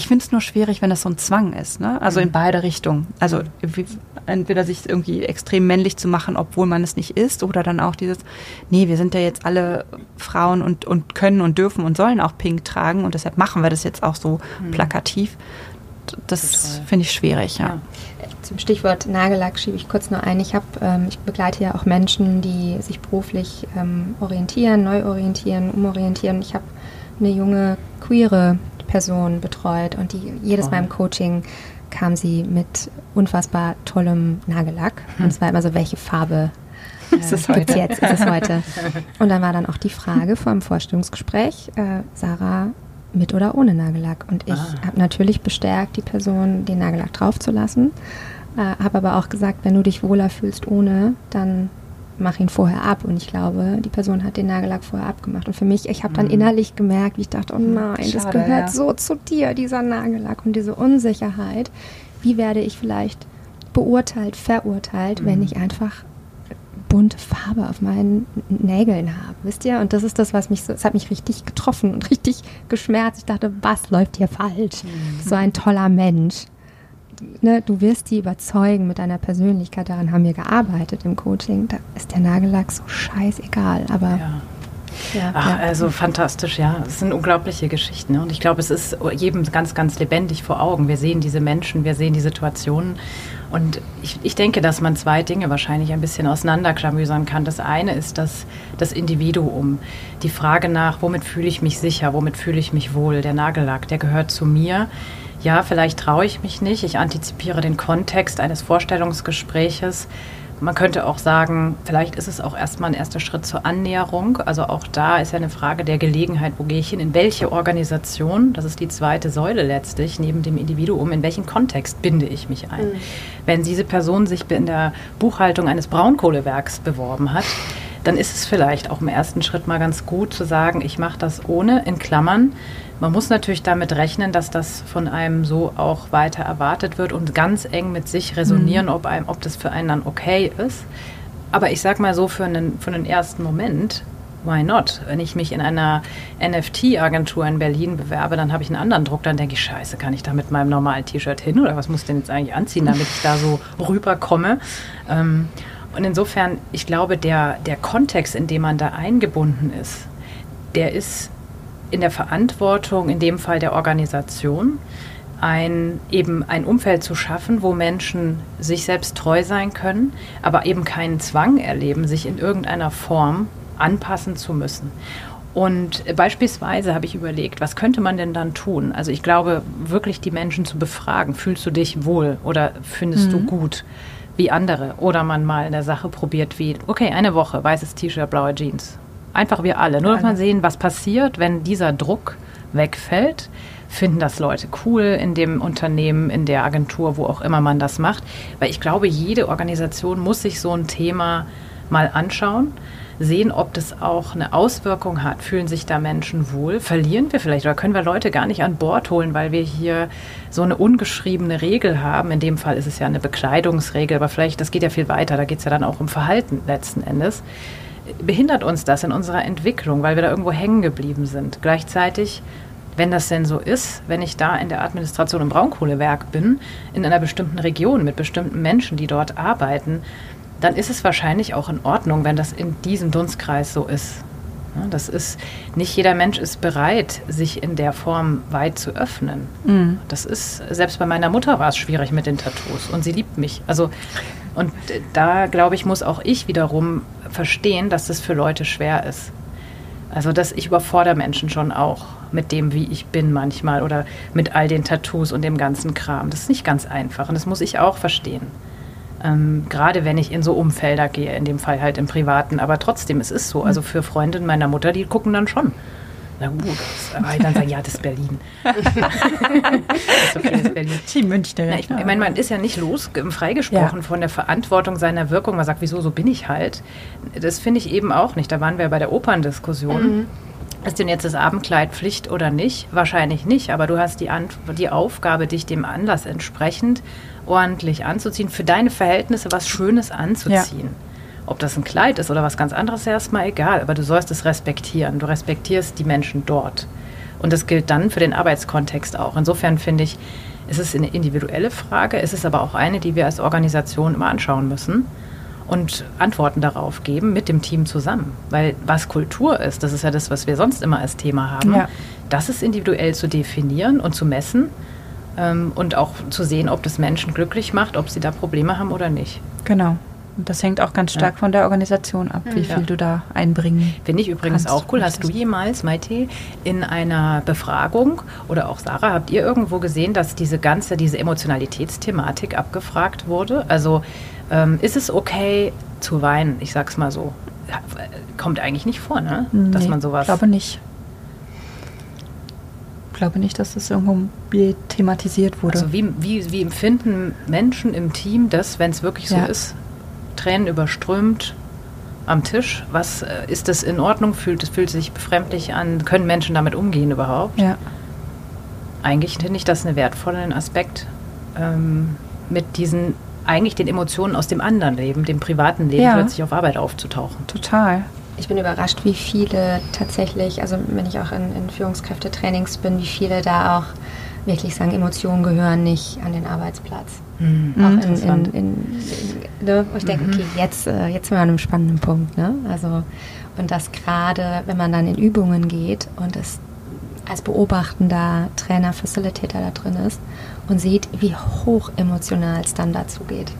Ich finde es nur schwierig, wenn das so ein Zwang ist, ne? Also mhm. in beide Richtungen. Also wie, entweder sich irgendwie extrem männlich zu machen, obwohl man es nicht ist, oder dann auch dieses, nee, wir sind ja jetzt alle Frauen und, und können und dürfen und sollen auch Pink tragen und deshalb machen wir das jetzt auch so mhm. plakativ. Das finde ich schwierig, ja. ja. Zum Stichwort Nagellack schiebe ich kurz nur ein. Ich, hab, ähm, ich begleite ja auch Menschen, die sich beruflich ähm, orientieren, neu orientieren, umorientieren. Ich habe eine junge queere Person betreut und die jedes oh. Mal im Coaching kam sie mit unfassbar tollem Nagellack. Hm. Und zwar immer so, welche Farbe äh, ist es heute? jetzt? Ist es heute? Und dann war dann auch die Frage vor dem Vorstellungsgespräch, äh, Sarah, mit oder ohne Nagellack? Und ich ah. habe natürlich bestärkt, die Person den Nagellack draufzulassen. Äh, habe aber auch gesagt, wenn du dich wohler fühlst ohne, dann mach ihn vorher ab. Und ich glaube, die Person hat den Nagellack vorher abgemacht. Und für mich, ich habe dann mhm. innerlich gemerkt, wie ich dachte, oh nein, Schade, das gehört ja. so zu dir, dieser Nagellack und diese Unsicherheit. Wie werde ich vielleicht beurteilt, verurteilt, mhm. wenn ich einfach bunte Farbe auf meinen Nägeln habe, wisst ihr? Und das ist das, was mich so, es hat mich richtig getroffen und richtig geschmerzt. Ich dachte, was läuft hier falsch? Mhm. So ein toller Mensch ne, du wirst die überzeugen mit deiner Persönlichkeit. Daran haben wir gearbeitet im Coaching. Da ist der Nagellack so scheißegal. Aber ja. Ja, Ach, also fantastisch, ja. Es sind unglaubliche Geschichten. Ne? Und ich glaube, es ist jedem ganz, ganz lebendig vor Augen. Wir sehen diese Menschen, wir sehen die Situationen. Und ich, ich denke, dass man zwei Dinge wahrscheinlich ein bisschen auseinanderklamüsern kann. Das eine ist das, das Individuum. Die Frage nach, womit fühle ich mich sicher, womit fühle ich mich wohl. Der Nagellack, der gehört zu mir. Ja, vielleicht traue ich mich nicht. Ich antizipiere den Kontext eines Vorstellungsgespräches man könnte auch sagen, vielleicht ist es auch erstmal ein erster Schritt zur Annäherung. Also auch da ist ja eine Frage der Gelegenheit, wo gehe ich hin, in welche Organisation, das ist die zweite Säule letztlich, neben dem Individuum, in welchen Kontext binde ich mich ein. Mhm. Wenn diese Person sich in der Buchhaltung eines Braunkohlewerks beworben hat, dann ist es vielleicht auch im ersten Schritt mal ganz gut zu sagen, ich mache das ohne, in Klammern, man muss natürlich damit rechnen, dass das von einem so auch weiter erwartet wird und ganz eng mit sich resonieren, mhm. ob, einem, ob das für einen dann okay ist. Aber ich sag mal so, für einen, für einen ersten Moment, why not? Wenn ich mich in einer NFT-Agentur in Berlin bewerbe, dann habe ich einen anderen Druck, dann denke ich, scheiße, kann ich da mit meinem normalen T-Shirt hin oder was muss ich denn jetzt eigentlich anziehen, damit ich da so rüberkomme? Ähm, und insofern, ich glaube, der, der Kontext, in dem man da eingebunden ist, der ist in der Verantwortung, in dem Fall der Organisation, ein, eben ein Umfeld zu schaffen, wo Menschen sich selbst treu sein können, aber eben keinen Zwang erleben, sich in irgendeiner Form anpassen zu müssen. Und beispielsweise habe ich überlegt, was könnte man denn dann tun? Also ich glaube, wirklich die Menschen zu befragen, fühlst du dich wohl oder findest mhm. du gut wie andere? Oder man mal eine Sache probiert wie, okay, eine Woche, weißes T-Shirt, blaue Jeans. Einfach wir alle. Nur, dass man sehen, was passiert, wenn dieser Druck wegfällt. Finden das Leute cool in dem Unternehmen, in der Agentur, wo auch immer man das macht. Weil ich glaube, jede Organisation muss sich so ein Thema mal anschauen, sehen, ob das auch eine Auswirkung hat. Fühlen sich da Menschen wohl? Verlieren wir vielleicht oder können wir Leute gar nicht an Bord holen, weil wir hier so eine ungeschriebene Regel haben? In dem Fall ist es ja eine Bekleidungsregel, aber vielleicht, das geht ja viel weiter, da geht es ja dann auch um Verhalten letzten Endes behindert uns das in unserer Entwicklung, weil wir da irgendwo hängen geblieben sind. Gleichzeitig, wenn das denn so ist, wenn ich da in der Administration im Braunkohlewerk bin, in einer bestimmten Region mit bestimmten Menschen, die dort arbeiten, dann ist es wahrscheinlich auch in Ordnung, wenn das in diesem Dunstkreis so ist. Das ist, nicht jeder Mensch ist bereit, sich in der Form weit zu öffnen. Mhm. Das ist, selbst bei meiner Mutter war es schwierig mit den Tattoos und sie liebt mich. Also, und da glaube ich, muss auch ich wiederum verstehen, dass das für Leute schwer ist. Also, dass ich überfordere Menschen schon auch mit dem, wie ich bin manchmal oder mit all den Tattoos und dem ganzen Kram. Das ist nicht ganz einfach und das muss ich auch verstehen. Ähm, gerade wenn ich in so Umfelder gehe, in dem Fall halt im Privaten. Aber trotzdem, es ist so. Also für Freundinnen meiner Mutter, die gucken dann schon. Na gut, das, aber dann sagen, ja, das ist Berlin. das ist okay, das ist Berlin. Die Münchner. Na, ich, ich meine, man ist ja nicht los, freigesprochen ja. von der Verantwortung seiner Wirkung. Man sagt, wieso, so bin ich halt. Das finde ich eben auch nicht. Da waren wir bei der Operndiskussion. Mhm. Ist denn jetzt das Abendkleid Pflicht oder nicht? Wahrscheinlich nicht, aber du hast die, Ant die Aufgabe, dich dem Anlass entsprechend ordentlich anzuziehen, für deine Verhältnisse was Schönes anzuziehen. Ja. Ob das ein Kleid ist oder was ganz anderes, ist erstmal egal, aber du sollst es respektieren. Du respektierst die Menschen dort. Und das gilt dann für den Arbeitskontext auch. Insofern finde ich, es ist eine individuelle Frage, es ist aber auch eine, die wir als Organisation immer anschauen müssen und Antworten darauf geben mit dem Team zusammen. Weil was Kultur ist, das ist ja das, was wir sonst immer als Thema haben, ja. das ist individuell zu definieren und zu messen ähm, und auch zu sehen, ob das Menschen glücklich macht, ob sie da Probleme haben oder nicht. Genau. Und das hängt auch ganz stark ja. von der Organisation ab, wie viel ja. du da einbringen Finde ich übrigens auch cool. Hast du jemals, Maite, in einer Befragung oder auch Sarah, habt ihr irgendwo gesehen, dass diese ganze, diese Emotionalitätsthematik abgefragt wurde? Also ähm, ist es okay zu weinen? Ich sag's mal so. Kommt eigentlich nicht vor, ne? Dass man sowas. Ich glaube nicht glaube nicht, dass das irgendwo thematisiert wurde. Also wie, wie, wie empfinden Menschen im Team das, wenn es wirklich so ja. ist? Tränen überströmt am Tisch. Was äh, ist das in Ordnung? Fühlt es fühlt sich befremdlich an? Können Menschen damit umgehen überhaupt? Ja. Eigentlich finde ich das einen wertvollen Aspekt, ähm, mit diesen eigentlich den Emotionen aus dem anderen Leben, dem privaten Leben, ja. plötzlich auf Arbeit aufzutauchen. Total ich bin überrascht, wie viele tatsächlich, also wenn ich auch in, in Führungskräftetrainings bin, wie viele da auch wirklich sagen, Emotionen gehören nicht an den Arbeitsplatz. Mhm. Auch in, in, in, ne, ich denke, Mhm. okay, jetzt, äh, jetzt sind wir an einem spannenden Punkt. Ne? Also, und das gerade, wenn man dann in Übungen geht und es als beobachtender Trainer, Facilitator da drin ist und sieht, wie hoch emotional es dann dazu geht.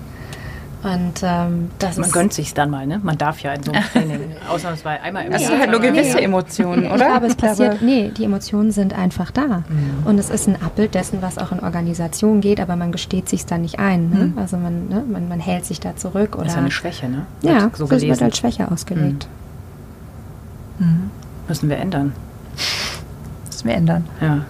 Und ähm, das Man ist gönnt sich's dann mal, ne? Man darf ja in so einem Training ausnahmsweise einmal im Das sind halt nur gewisse nee. Emotionen, oder? Ich glaube, es passiert, nee, die Emotionen sind einfach da. Mhm. Und es ist ein Abbild dessen, was auch in Organisationen geht, aber man gesteht sich da nicht ein. Ne? Mhm. Also man, ne, man, man hält sich da zurück. Oder, Das ist ja eine Schwäche, ne? ja, Wird so das wird als Schwäche ausgelegt. Mhm. Müssen wir ändern. Müssen wir ändern. Ja.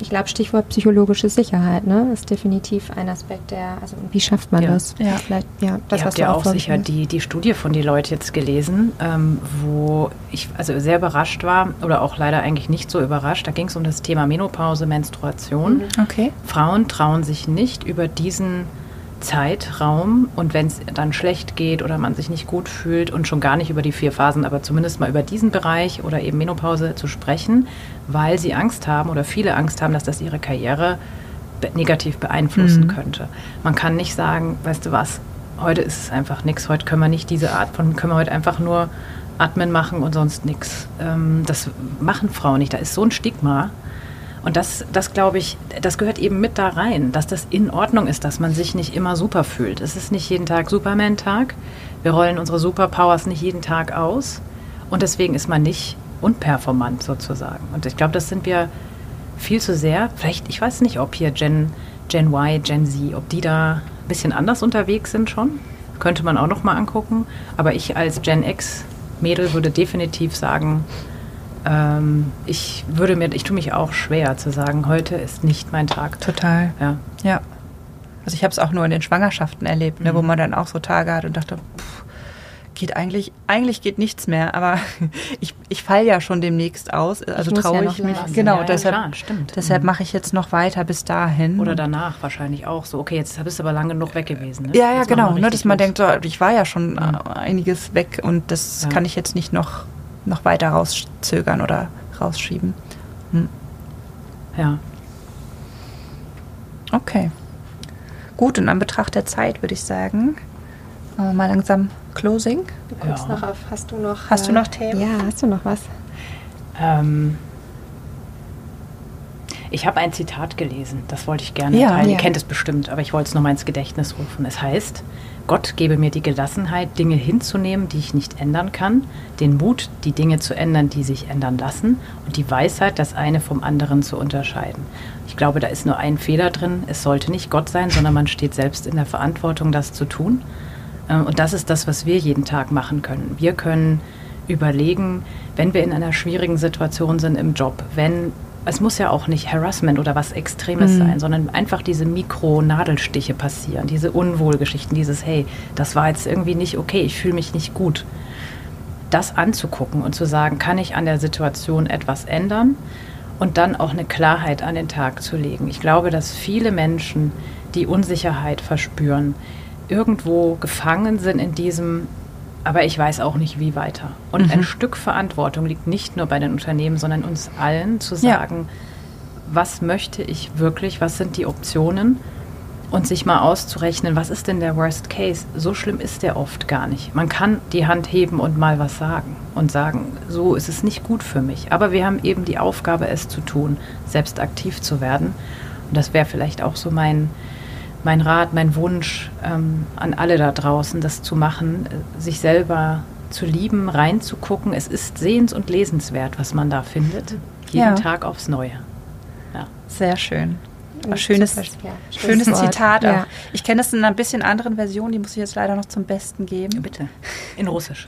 Ich glaube, Stichwort psychologische Sicherheit ne? ist definitiv ein Aspekt, der, also wie schafft man Ja. das? Ja. Vielleicht, ja, das, Ihr was habt du ja auch auch sicher die, die Studie von die Leute jetzt gelesen, ähm, wo ich also sehr überrascht war oder auch leider eigentlich nicht so überrascht. Da ging es um das Thema Menopause, Menstruation. Okay. Frauen trauen sich nicht über diesen Zeitraum und wenn es dann schlecht geht oder man sich nicht gut fühlt und schon gar nicht über die vier Phasen, aber zumindest mal über diesen Bereich oder eben Menopause zu sprechen, weil sie Angst haben oder viele Angst haben, dass das ihre Karriere be negativ beeinflussen Mhm. könnte. Man kann nicht sagen, weißt du was, heute ist es einfach nichts, heute können wir nicht diese Art von, können wir heute einfach nur Atmen machen und sonst nichts. Ähm, das machen Frauen nicht, da ist so ein Stigma. Und das, das glaube ich, das gehört eben mit da rein, dass das in Ordnung ist, dass man sich nicht immer super fühlt. Es ist nicht jeden Tag Superman-Tag. Wir rollen unsere Superpowers nicht jeden Tag aus. Und deswegen ist man nicht unperformant sozusagen. Und ich glaube, das sind wir viel zu sehr. Vielleicht, ich weiß nicht, ob hier Gen, Gen Y, Gen Z, ob die da ein bisschen anders unterwegs sind schon. Könnte man auch noch mal angucken. Aber ich als Gen X-Mädel würde definitiv sagen, ähm, ich würde mir, ich tue mich auch schwer zu sagen, heute ist nicht mein Tag. Total. Ja. Ja. Also ich habe es auch nur in den Schwangerschaften erlebt, ne, wo Mhm. man dann auch so Tage hat und dachte, pff, geht eigentlich, eigentlich geht nichts mehr, aber ich, ich falle ja schon demnächst aus, also ja traue noch ich mich. lernen. Genau, ja, deshalb, ja, klar, stimmt. deshalb Mhm. mache ich jetzt noch weiter bis dahin. Oder danach wahrscheinlich auch so. Okay, jetzt bist du aber lange genug weg gewesen. Ne? Ja, ja, Jetzt genau. Ne, dass man los. denkt, so, ich war ja schon Mhm. einiges weg und das Ja. kann ich jetzt nicht noch, noch weiter rauszögern oder rausschieben. Hm. Ja. Okay. Gut, und an Betracht der Zeit würde ich sagen, machen wir mal langsam Closing. Du guckst Ja. noch auf, hast du noch... Hast du noch Themen? Ja, hast du noch was? Ähm, ich habe ein Zitat gelesen, das wollte ich gerne Ja. teilen. Ihr Ja. kennt es bestimmt, aber ich wollte es nochmal ins Gedächtnis rufen. Es heißt, Gott gebe mir die Gelassenheit, Dinge hinzunehmen, die ich nicht ändern kann, den Mut, die Dinge zu ändern, die sich ändern lassen und die Weisheit, das eine vom anderen zu unterscheiden. Ich glaube, da ist nur ein Fehler drin. Es sollte nicht Gott sein, sondern man steht selbst in der Verantwortung, das zu tun. Ähm, Und das ist das, was wir jeden Tag machen können. Wir können überlegen, wenn wir in einer schwierigen Situation sind im Job, wenn es muss ja auch nicht Harassment oder was Extremes Mhm. sein, sondern einfach diese Mikro-Nadelstiche passieren, diese Unwohlgeschichten, dieses Hey, das war jetzt irgendwie nicht okay, ich fühle mich nicht gut. Das anzugucken und zu sagen, kann ich an der Situation etwas ändern und dann auch eine Klarheit an den Tag zu legen. Ich glaube, dass viele Menschen, die Unsicherheit verspüren, irgendwo gefangen sind in diesem, aber ich weiß auch nicht, wie weiter. Und Mhm. ein Stück Verantwortung liegt nicht nur bei den Unternehmen, sondern uns allen zu Ja. sagen, was möchte ich wirklich, was sind die Optionen und sich mal auszurechnen, was ist denn der Worst Case? So schlimm ist der oft gar nicht. Man kann die Hand heben und mal was sagen und sagen, so ist es nicht gut für mich. Aber wir haben eben die Aufgabe, es zu tun, selbst aktiv zu werden. Und das wäre vielleicht auch so mein, mein Rat, mein Wunsch ähm, an alle da draußen, das zu machen, äh, sich selber zu lieben, reinzugucken. Es ist sehens- und lesenswert, was man da findet. Jeden Ja. Tag aufs Neue. Ja. Sehr schön. Ein schönes, ja, schönes Wort. Zitat Ja. auch. Ich kenne das in einer bisschen anderen Version, die muss ich jetzt leider noch zum Besten geben. Bitte. In Russisch.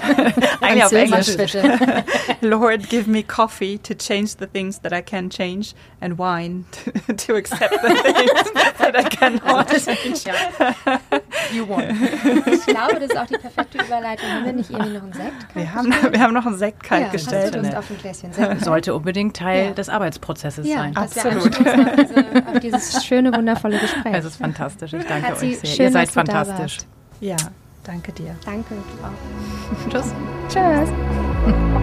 Eigentlich auf Englisch. bitte. Lord, give me coffee to change the things that I can change and wine to, to accept the things that I cannot. You won. Ich glaube, das ist auch die perfekte Überleitung. Haben wir nicht irgendwie noch einen Sekt? Wir haben, wir haben noch einen Sekt kalt ja, gestellt. Hast du Lust auf ein Gläschen Sekt? Sollte unbedingt Teil Ja. des Arbeitsprozesses Ja, sein. Absolut. Anstoß auf, diese, auf dieses schöne, wundervolle Gespräch. Es ist fantastisch. Ich danke Hatzi, euch sehr. schön, Ihr seid fantastisch. Ja, danke dir. Danke. auch. Tschüss. Tschüss.